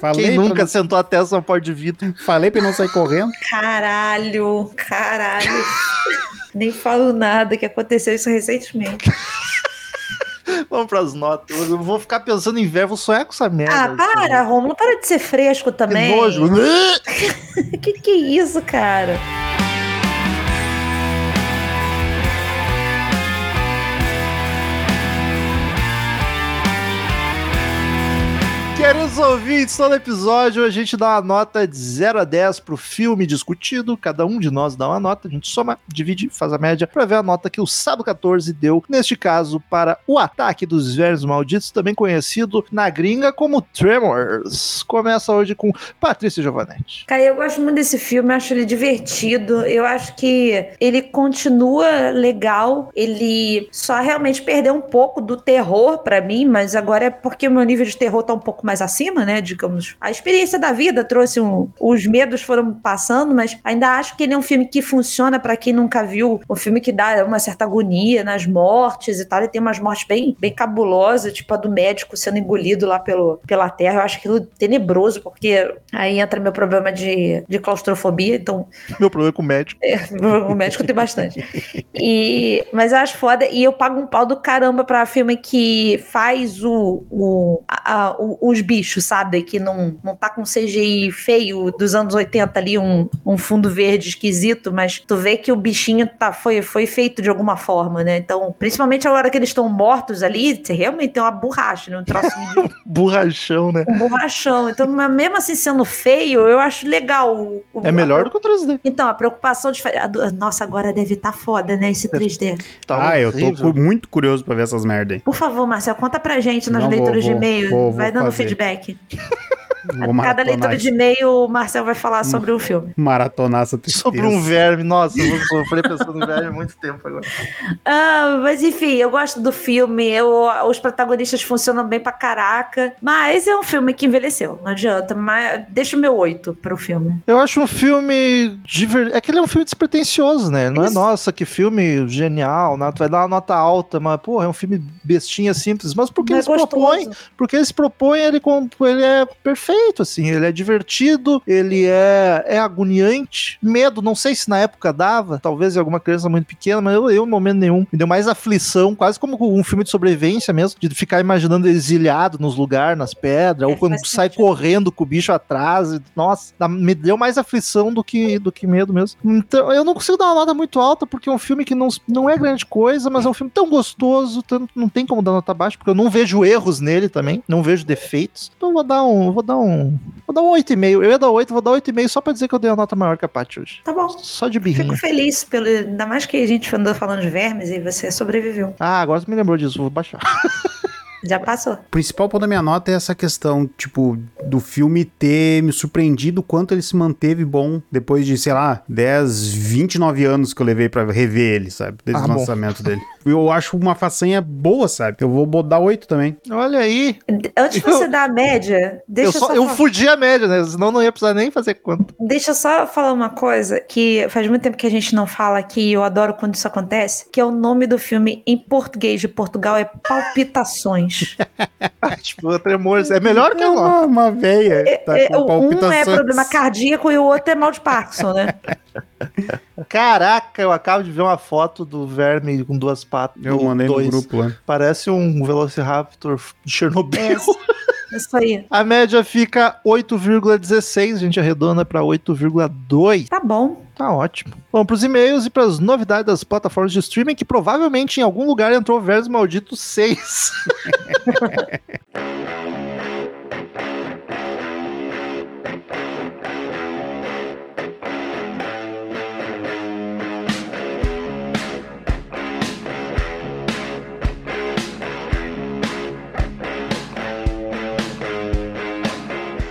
Falei, Quem nunca não, sentou a testa porta de vidro? falei pra não sair correndo. Caralho, caralho. Nem falo nada que aconteceu isso recentemente. [laughs] Vamos pras notas. Eu vou ficar pensando em verbo, vou sonhar com essa merda. Ah, para, Romulo, para de ser fresco Que também. nojo. [laughs] Que que é isso, cara? Queridos ouvintes, todo episódio a gente dá uma nota de 0 a 10 pro filme discutido. Cada um de nós dá uma nota, a gente soma, divide, faz a média pra ver a nota que o Sábado 14 deu, neste caso, para O Ataque dos Vermes Malditos, também conhecido na gringa como Tremors. Começa hoje com Patrícia Giovanetti. Cara, eu gosto muito desse filme, acho ele divertido. Eu acho que ele continua legal. Ele só realmente perdeu um pouco do terror pra mim, mas agora é porque o meu nível de terror tá um pouco mais mais acima, né? Digamos, a experiência da vida trouxe um. Os medos foram passando, mas ainda acho que ele é um filme que funciona para quem nunca viu. Um filme que dá uma certa agonia nas mortes e tal. Ele tem umas mortes bem, bem cabulosas, tipo a do médico sendo engolido lá pelo, pela terra. Eu acho aquilo tenebroso, porque aí entra meu problema de, de claustrofobia. Então, Meu problema é com o médico. é, o médico tem bastante. E, mas eu acho foda. E eu pago um pau do caramba pra filme que faz o, o, a- a- o- os bichos, sabe? Que não, não tá com CGI feio dos anos 80 ali, um, um fundo verde esquisito, mas tu vê que o bichinho tá, foi, foi feito de alguma forma, né? Então, principalmente agora que eles estão mortos ali, você realmente tem uma borracha, né? Um troço de [laughs] Burrachão, né? um borrachão. Então, mesmo assim sendo feio, eu acho legal. o- o- É melhor do que o 3D. então, a preocupação de. a Nossa, agora deve estar foda, né? Esse 3D. Tá ah, eu tô cu- muito curioso pra ver essas merda aí. Por favor, Marcel, conta pra gente nas Não, vou- leituras de vou- e-mail. vou- vou vai dando fazer. feedback. second. [laughs] Cada leitura de e-mail, o Marcel vai falar sobre o filme. Maratonar essa tristeza. Sobre um verme. Nossa, eu sofrer pensando no verme há muito tempo agora. Ah, mas enfim, eu gosto do filme. Eu, os protagonistas funcionam bem pra caraca. Mas é um filme que envelheceu, não adianta. Mas deixa o meu 8 pro filme. Eu acho um filme. Diver... É que ele é um filme despretensioso, né? Não é, Isso. nossa, que filme genial, né? Tu vai dar uma nota alta, mas, pô, é um filme bestinha simples. Mas porque Não é ele se propõe, gostoso. porque ele se propõe, ele, ele é perfeito, assim. Ele é divertido, ele é, é agoniante. Medo, não sei se na época dava, talvez em alguma criança muito pequena, mas eu, eu em momento nenhum. Me deu mais aflição, quase como um filme de sobrevivência mesmo, de ficar imaginando exilhado nos lugares, nas pedras, É, ou quando sai sentido. correndo com o bicho atrás. Nossa, me deu mais aflição do que, do que medo mesmo. Então, eu não consigo dar uma nota muito alta, porque é um filme que não, não é grande coisa, mas é um filme tão gostoso, tanto, não tem como dar nota baixa, porque eu não vejo erros nele também, não vejo defeitos. Então vou dar um. Vou dar um. Vou dar um 8,5. Eu ia dar 8, vou dar 8,5 só pra dizer que eu dei uma nota maior que a Paty hoje. Tá bom. Só de Fico birrinha. feliz, pelo, ainda mais que a gente andou falando de vermes e você sobreviveu. Ah, agora você me lembrou disso, vou baixar. [laughs] Já passou. O principal ponto da minha nota é essa questão, tipo, do filme ter me surpreendido o quanto ele se manteve bom depois de, sei lá, 10, 29 anos que eu levei pra rever ele, sabe? Desde Ah, o bom. lançamento dele. Eu acho uma façanha boa, sabe? Eu vou dar 8 também. Olha aí. Antes de você dar a média, deixa Eu, eu só, só, eu fudi a média, né? Senão não ia precisar nem fazer conta. Deixa eu só falar uma coisa que faz muito tempo que a gente não fala aqui, e eu adoro quando isso acontece, que é o nome do filme em português de Portugal é Palpitações. [laughs] tipo, tremores. É melhor que É uma, uma veia. Tá É, com um é problema cardíaco e o outro é mal de Parkinson, né? [laughs] Caraca, eu acabo de ver uma foto do verme com duas patas. Eu mandei dois. no grupo lá. Parece um Velociraptor de Chernobyl. É, isso aí. [laughs] A média fica 8,16, a gente arredonda para 8,2. Tá bom. Tá ótimo. Vamos pros e-mails e pras novidades das plataformas de streaming que provavelmente em algum lugar entrou Versus Maldito 6. [laughs]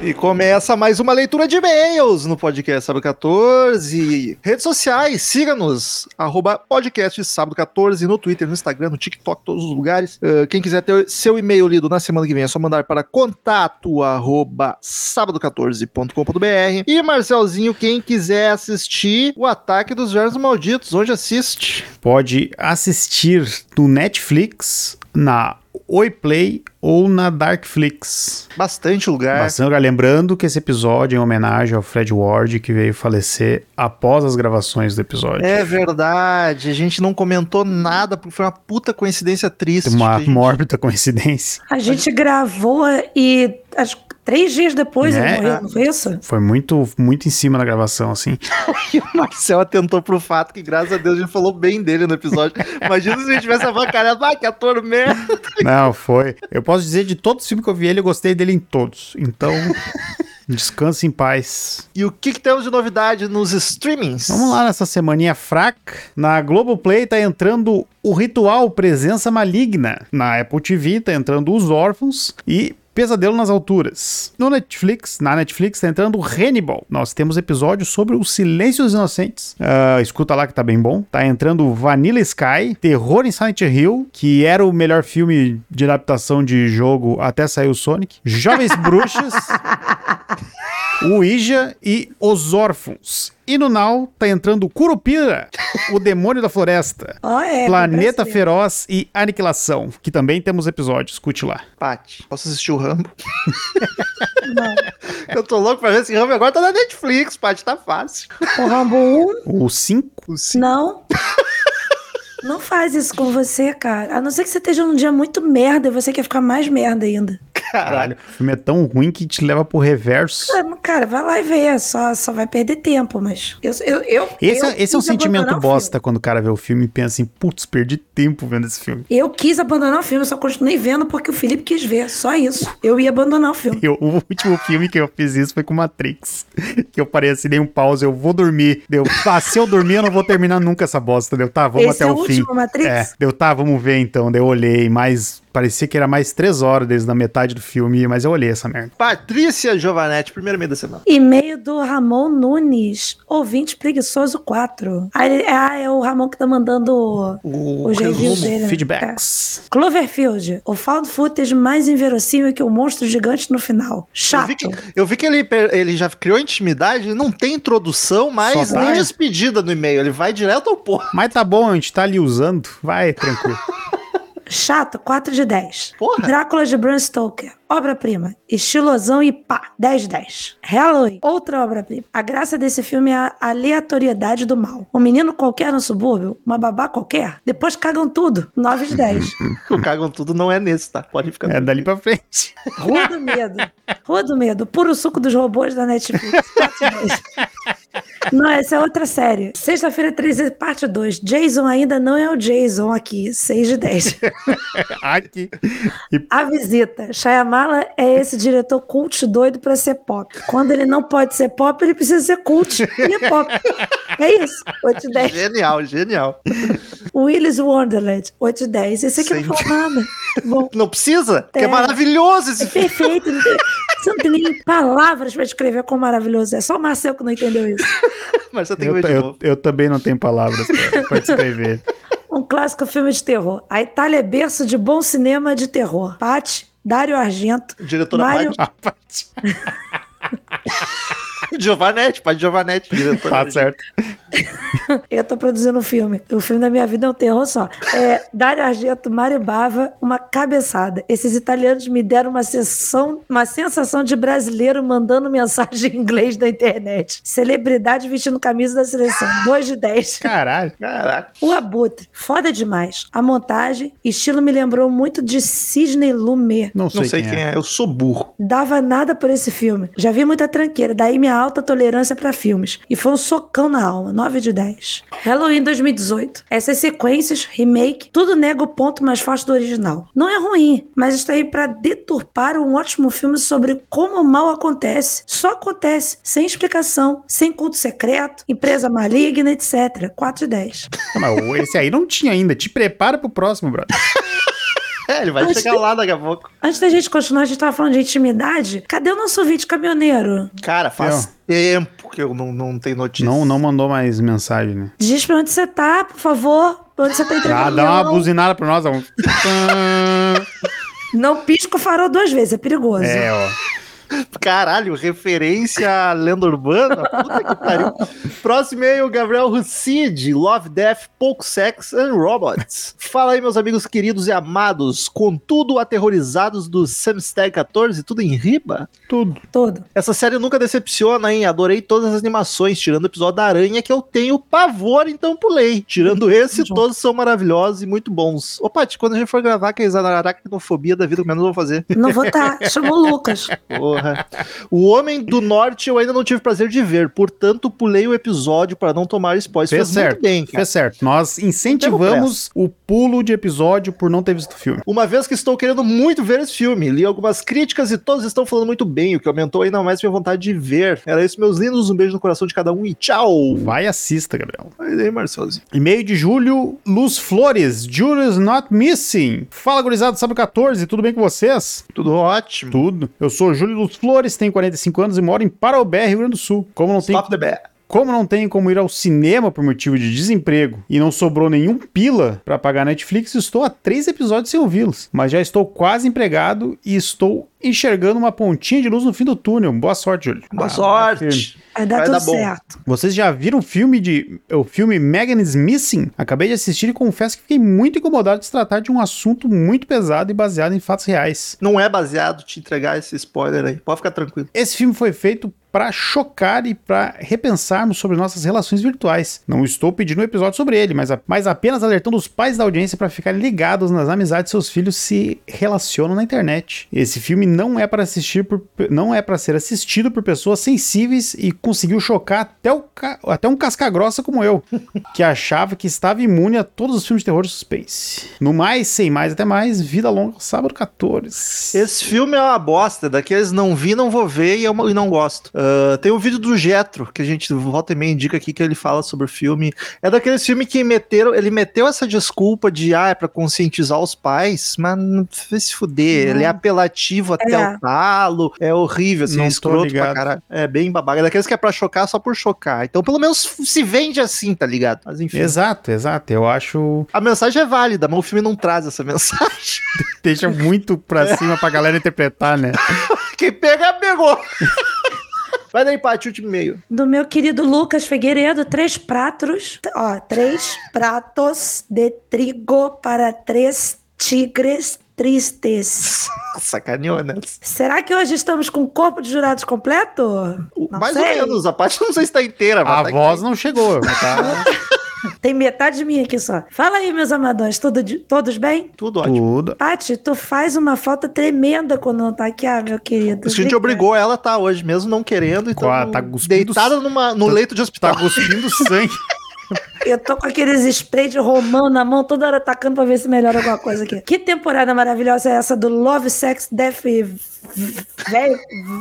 E começa mais uma leitura de e-mails no podcast Sábado 14. Redes sociais, siga-nos. Arroba podcast Sábado 14 no Twitter, no Instagram, no TikTok, todos os lugares. Eh, quem quiser ter seu e-mail lido na semana que vem é só mandar para contato arroba sábado14.com.br. E Marcelzinho, quem quiser assistir o Ataque dos Versos Malditos, onde assiste? Pode assistir no Netflix, na Oi Play ou na Darkflix. Bastante lugar. Bastante lugar. Lembrando que esse episódio é em homenagem ao Fred Ward, que veio falecer após as gravações do episódio. É verdade, a gente não comentou nada porque foi uma puta coincidência triste. Uma gente- mórbida coincidência. A gente gravou e acho três dias depois É, ele morreu, a- não foi isso? Foi muito, muito em cima da gravação, assim. [laughs] E o Marcel atentou pro fato que, graças a Deus, a gente falou bem dele no episódio. Imagina se a gente tivesse avacalhado, ah, que ator merda. Não, foi. Eu posso dizer de todos os filmes que eu vi ele, eu gostei dele em todos. Então, [laughs] descanse em paz. E o que, que temos de novidade nos streamings? Vamos lá nessa semaninha fraca. Na Globoplay tá entrando o Ritual Presença Maligna. Na Apple TV tá entrando Os Órfãos. E Pesadelo nas Alturas. No Netflix, na Netflix, tá entrando Hannibal. Nós temos episódios sobre o Silêncio dos Inocentes. Ah, escuta lá que tá bem bom. Tá entrando Vanilla Sky, Terror em Silent Hill, que era o melhor filme de adaptação de jogo até sair o Sonic. Jovens Bruxas. [laughs] O Ija e Os Órfãos. E no Now tá entrando Curupira, [laughs] o demônio da floresta. Ó, é, Planeta Feroz e Aniquilação, que também temos episódios, escute lá. Paty, posso assistir o Rambo? Não. [laughs] Eu tô louco pra ver esse Rambo agora tá na Netflix, Paty, tá fácil. O Rambo 1, O 5, não. Não faz isso com você, cara. A não ser que você esteja num dia muito merda e você quer ficar mais merda ainda. Caralho. o filme é tão ruim que te leva pro reverso. Ah, Cara, vai lá e vê. Só, só vai perder tempo, mas. Eu, eu, eu, Esse, eu é- esse é um sentimento o bosta quando o cara vê o filme e pensa assim, putz, perdi tempo vendo esse filme. Eu quis abandonar o filme, eu só continuei vendo porque o Felipe quis ver. Só isso. Eu ia abandonar o filme. Eu- o último filme que eu fiz isso foi com Matrix. [laughs] Que eu parei assim, dei um pause, eu vou dormir. Deu, ah, se eu dormir, eu não vou terminar nunca essa bosta. Deu, tá, vamos Esse até é o o fim. último Matrix? É, deu, tá, vamos ver então. Daí eu olhei, mas parecia que era mais três horas desde a metade do filme, mas eu olhei essa merda. Patrícia Giovanetti, primeiro meio da semana. E-mail do Ramon Nunes, ouvinte preguiçoso 4. Ah, ah, é o Ramon que tá mandando O os reviews dele. né? Feedbacks. É. Cloverfield, o found footage mais inverossímil que o monstro gigante no final. Eu Chato. vi que, eu vi que ele, ele já criou intimidade, não tem introdução, mas nem despedida no e-mail. Ele vai direto ao ponto. Mas tá bom, a gente tá ali usando. Vai, tranquilo. [laughs] Chato, 4 de 10. Porra. Drácula de Bram Stoker, obra-prima. Estilosão e pá, 10 de 10. Halloween, outra obra-prima. A graça desse filme é a aleatoriedade do mal. Um menino qualquer no subúrbio, uma babá qualquer, depois cagam tudo, 9 de 10. [laughs] O Cagam Tudo não é nesse, tá? Pode ficar. É dali pra frente. Rua do Medo. Rua do Medo, puro suco dos robôs da Netflix. 4 de 10. Não, essa é outra série. Sexta-feira 13, parte 2. Jason ainda não é o Jason aqui. 6 de 10. [laughs] Aqui. A visita. Shyamala é esse diretor cult doido pra ser pop. Quando ele não pode ser pop, ele precisa ser cult. Ele é pop. [laughs] É isso. 8 de 10. Genial, genial. Willis Wonderland. 8 de 10. Esse aqui não falou nada. Bom. [laughs] Não precisa? Que é É. maravilhoso esse É filme. perfeito. Não tem, você não tem nem palavras pra descrever quão maravilhoso é. Só o Marcel que não entendeu isso. [laughs] Mas você tem que Eu, ver de eu, novo. eu também não tenho palavras pra, pra descrever. Um clássico filme de terror. A Itália é berço de bom cinema de terror. Patti, Dário Argento, Diretora Mário- Paty. Ah. [laughs] Giovanetti, Paty Giovanetti, diretora. Tá certo. [laughs] Eu tô produzindo um filme. O filme da minha vida é um terror só. É, Dario Argento, Mário Bava, uma cabeçada. Esses italianos me deram uma, sessão, uma sensação de brasileiro mandando mensagem em inglês na internet. Celebridade vestindo camisa da seleção. 2 de 10. Caralho. Caraca. O Abutre, foda demais. A montagem, estilo me lembrou muito de Sidney Lumet. Não sei, Não sei quem é. eu sou burro. Dava nada por esse filme. Já vi muita tranqueira, daí minha alta tolerância pra filmes. E foi um socão na alma, 9 de 10. Halloween 2018. Essas sequências, remake, tudo nega o ponto mais forte do original. Não é ruim, mas está aí pra deturpar um ótimo filme sobre como o mal acontece. Só acontece, sem explicação, sem culto secreto, empresa maligna, etc. 4 de 10. Não, mas esse aí não tinha ainda. Te prepara pro próximo, brother. [laughs] [laughs] É, ele vai Acho chegar que- lá daqui a pouco. Antes da gente continuar, a gente tava falando de intimidade. Cadê o nosso vídeo caminhoneiro? Cara, faz tempo que eu não, não tenho notícia. Não, não mandou mais mensagem, né? Diz pra onde você tá, por favor. Pra onde você tá Ah, entregando dá uma buzinada pra nós. Um... [laughs] Não pisca o farol duas vezes, é perigoso. É, ó. Caralho, referência à lenda urbana? Puta que pariu. Próximo e-mail, Gabriel Rucid, Love, Death, Pouco Sex and Robots. Fala aí, meus amigos queridos e amados, contudo aterrorizados do Samstag 14, tudo em riba? Tudo. Todo. Essa série nunca decepciona, hein? Adorei todas as animações, tirando o episódio da aranha, que eu tenho pavor, então pulei. Tirando esse, todos são maravilhosos e muito bons. Ô, Paty, quando a gente for gravar aqueles aracnofobia da vida, como menos eu vou fazer. Não vou tá. Chamou o Lucas. Pô, Porra. O Homem do Norte eu ainda não tive prazer de ver, portanto pulei o episódio para não tomar spoilers. Fez Fez certo. muito bem, cara. Fez certo. Nós incentivamos o pulo de episódio por não ter visto o filme. Uma vez que estou querendo muito ver esse filme, li algumas críticas e todos estão falando muito bem, o que aumentou ainda mais minha vontade de ver. Era isso, meus lindos, um beijo no coração de cada um e tchau! Vai e assista, Gabriel. Mas aí, Marcelzinho. E-mail de Júlio Luz Flores. Julius Not Missing. Fala, gurizada, sabe 14, tudo bem com vocês? Tudo ótimo. Tudo. Eu sou Júlio Luz Flores, tenho 45 anos e moro em Paraubé, Rio Grande do Sul. Como não Stop the bear. Como não tenho como ir ao cinema por motivo de desemprego e não sobrou nenhum pila pra pagar Netflix, estou a três episódios sem ouvi-los. Mas já estou quase empregado e estou enxergando uma pontinha de luz no fim do túnel. Boa sorte, Júlio. Boa Ah, sorte. Vai dar Vai tudo dar bom. certo. Vocês já viram o filme de o filme Megan is Missing? Acabei de assistir e confesso que fiquei muito incomodado de se tratar de um assunto muito pesado e baseado em fatos reais. Não é baseado te entregar esse spoiler aí. Pode ficar tranquilo. Esse filme foi feito para chocar e para repensarmos sobre nossas relações virtuais. Não estou pedindo um episódio sobre ele, mas, a- mas apenas alertando os pais da audiência para ficarem ligados nas amizades seus filhos se relacionam na internet. Esse filme não é para assistir por, não é para ser assistido por pessoas sensíveis e conseguiu chocar até, o, até um casca-grossa como eu, [laughs] que achava que estava imune a todos os filmes de terror e suspense. No mais, sem mais, até mais, vida longa, sábado 14. Esse filme é uma bosta. Daqueles não vi, não vou ver e, eu e não gosto. Ah, tem um vídeo do Jetro, que a gente volta e meia indica aqui, que ele fala sobre o filme. É daqueles filmes que meteram. Ele meteu essa desculpa de, ah, é pra conscientizar os pais, mas não se fuder. Não. Ele é apelativo até É. o talo. É horrível, assim, Não é escroto pra caralho. É bem babaca. É daqueles que é pra chocar só por chocar. Então, pelo menos se vende assim, tá ligado? Mas enfim. Exato, exato. Eu acho. A mensagem é válida, mas o filme não traz essa mensagem. [laughs] Deixa muito pra cima pra galera interpretar, né? [laughs] Quem pega, pegou. [laughs] Vai daí, Paty, último e-mail. Do meu querido Lucas Figueiredo, três pratos, ó, três pratos de trigo para três tigres tristes. [laughs] Sacaneou, né? Será que hoje estamos com o corpo de jurados completo? Não Mais sei. ou menos. A Paty não sei se tá inteira, mas A tá voz não chegou. mas tá [laughs] Tem metade de mim aqui só. Fala aí, meus amadões, tudo de- todos bem? tudo ótimo. tudo. Paty, tu faz uma falta tremenda quando não tá aqui, ah, meu querido. A gente Obrigada. obrigou ela a tá hoje, mesmo não querendo. Então, tá cuspindo deitada numa, no tá- leito de Tá hospital. cuspindo sangue. [laughs] Eu tô com aqueles spray de romão na mão, toda hora tacando pra ver se melhora alguma coisa aqui. Que temporada maravilhosa é essa do Love, Sex, Death e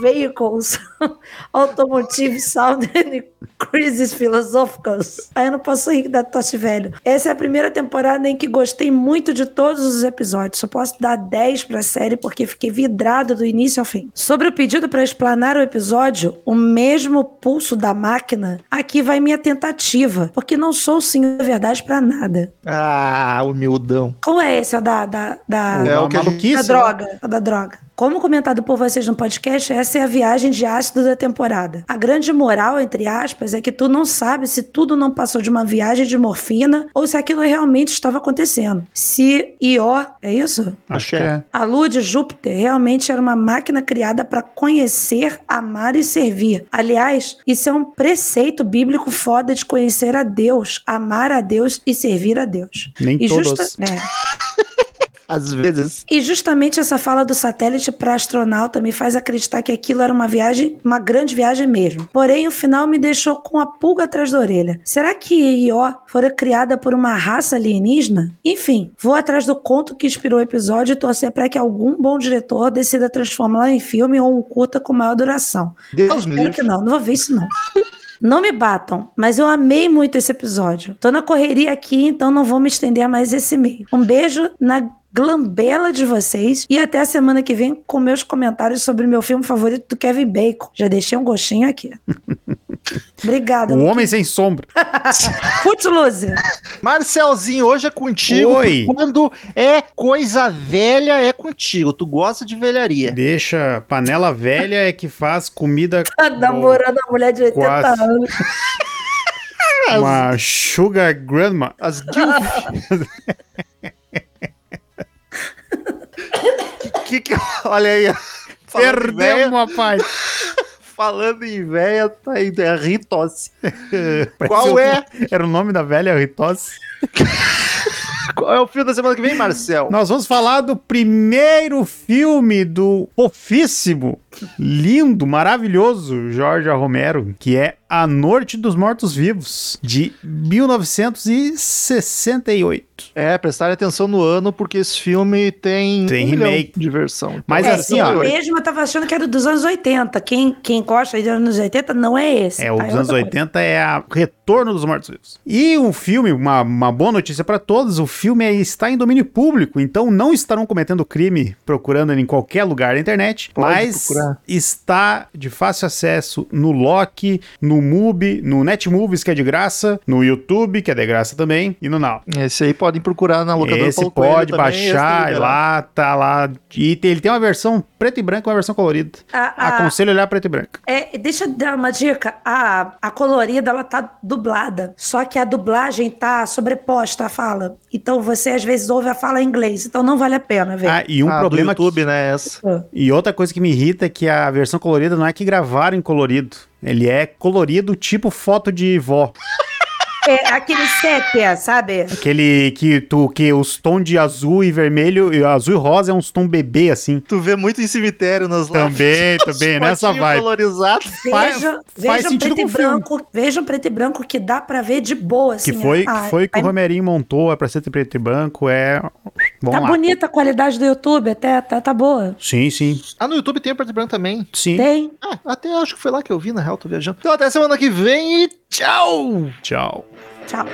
Vehicles, [laughs] Automotive Sound and Crises Philosophicals. Aí eu não posso rir da tosse velho. Essa é a primeira temporada em que gostei muito de todos os episódios. Só posso dar 10 pra série porque fiquei vidrado do início ao fim. Sobre o pedido para explanar o episódio, o mesmo pulso da máquina, aqui vai minha tentativa, porque não sou o senhor da verdade pra nada. Ah, humildão. Qual é esse? É o da, da, da, É o que da né? droga. A da droga. Como comentado por vocês no podcast, essa é a viagem de ácido da temporada. A grande moral, entre aspas, é que tu não sabe se tudo não passou de uma viagem de morfina ou se aquilo realmente estava acontecendo. Se Ió, é isso? Acho que é. A lua de Júpiter realmente era uma máquina criada para conhecer, amar e servir. Aliás, isso é um preceito bíblico foda de conhecer a Deus, amar a Deus e servir a Deus. Nem E, todos. justa- é. [laughs] Às vezes. E justamente essa fala do satélite para astronauta me faz acreditar que aquilo era uma viagem, uma grande viagem mesmo. Porém, o final me deixou com a pulga atrás da orelha. Será que Ió fora criada por uma raça alienígena? Enfim, vou atrás do conto que inspirou o episódio e torcer para que algum bom diretor decida transformá-la em filme ou um curta com maior duração. Deus me livre. que não, não vou ver isso não. Não me batam, mas eu amei muito esse episódio. Tô na correria aqui, então não vou me estender mais esse e-mail. Um beijo na glambela de vocês e até a semana que vem com meus comentários sobre meu filme favorito do Kevin Bacon. Já deixei um gostinho aqui. [laughs] Obrigada. O Homem Sem Sombra. [laughs] Footloose. Marcelzinho, hoje é contigo. Oi. Quando é coisa velha, é contigo. Tu gosta de velharia. Deixa. Panela velha é que faz comida. [laughs] Tá namorando a mulher de 80 Quase. anos. Uma Sugar Grandma. As guilf. Que, que, [laughs] olha aí. Véia- Perdemos, [laughs] rapaz. Falando em véia, tá indo. É ritose. [laughs] Qual é? Era o nome da velha Ritose. Qual é o filme da semana que vem, Marcel? Nós vamos falar do primeiro filme do fofíssimo lindo, maravilhoso Jorge Romero, que é A Noite dos Mortos-Vivos, de 1968. É, prestar atenção no ano, porque esse filme tem, Tem um milhão remake. de versão. Mas É, assim, eu ó. mesmo tava achando que era dos anos 80. Quem, quem gosta dos anos 80 não é esse. É, o tá? dos anos outra coisa. 80 é a Retorno dos Mortos-Vivos. E um filme, uma, uma boa notícia pra todos, o filme é- está em domínio público, então não estarão cometendo crime procurando ele em qualquer lugar da internet, Pode mas procurar. Está de fácil acesso no Loki, no Mubi, no Netmovies, que é de graça, no YouTube, que é de graça também, e no Now. Esse aí podem procurar na locadora Esse Paulo pode também, baixar, liberado. lá, tá lá. E tem- ele tem uma versão preto e branco e uma versão colorida. A- a- Aconselho olhar preto e branco. É, deixa eu dar uma dica. A, a colorida, ela tá dublada. Só que a dublagem tá sobreposta à fala. Então você, às vezes, ouve a fala em inglês. Então não vale a pena ver. Ah, e um Ah, problema do YouTube, né? Essa. E outra coisa que me irrita é que a versão colorida não é que gravaram em colorido. Ele é colorido tipo foto de vó. É aquele sépia, sabe? Aquele que tu que os tons de azul e vermelho, e azul e rosa é uns tom bebê assim. Tu vê muito em cemitério nas Também, [laughs] também, nessa vibe. colorizados. Faz- Vejam, faz vejam preto e filme. branco. Vejam preto e branco que dá pra ver de boa, assim. Que foi, a- que foi que o Romerinho montou, é pra ser preto e branco, é. Vamos Tá lá. bonita a qualidade do YouTube, até tá, tá boa. Sim, sim. Ah, no YouTube tem preto e branco também. Sim. Tem. Ah, até acho que foi lá que eu vi, na real, tô viajando. Então até semana que vem e 叫叫叫。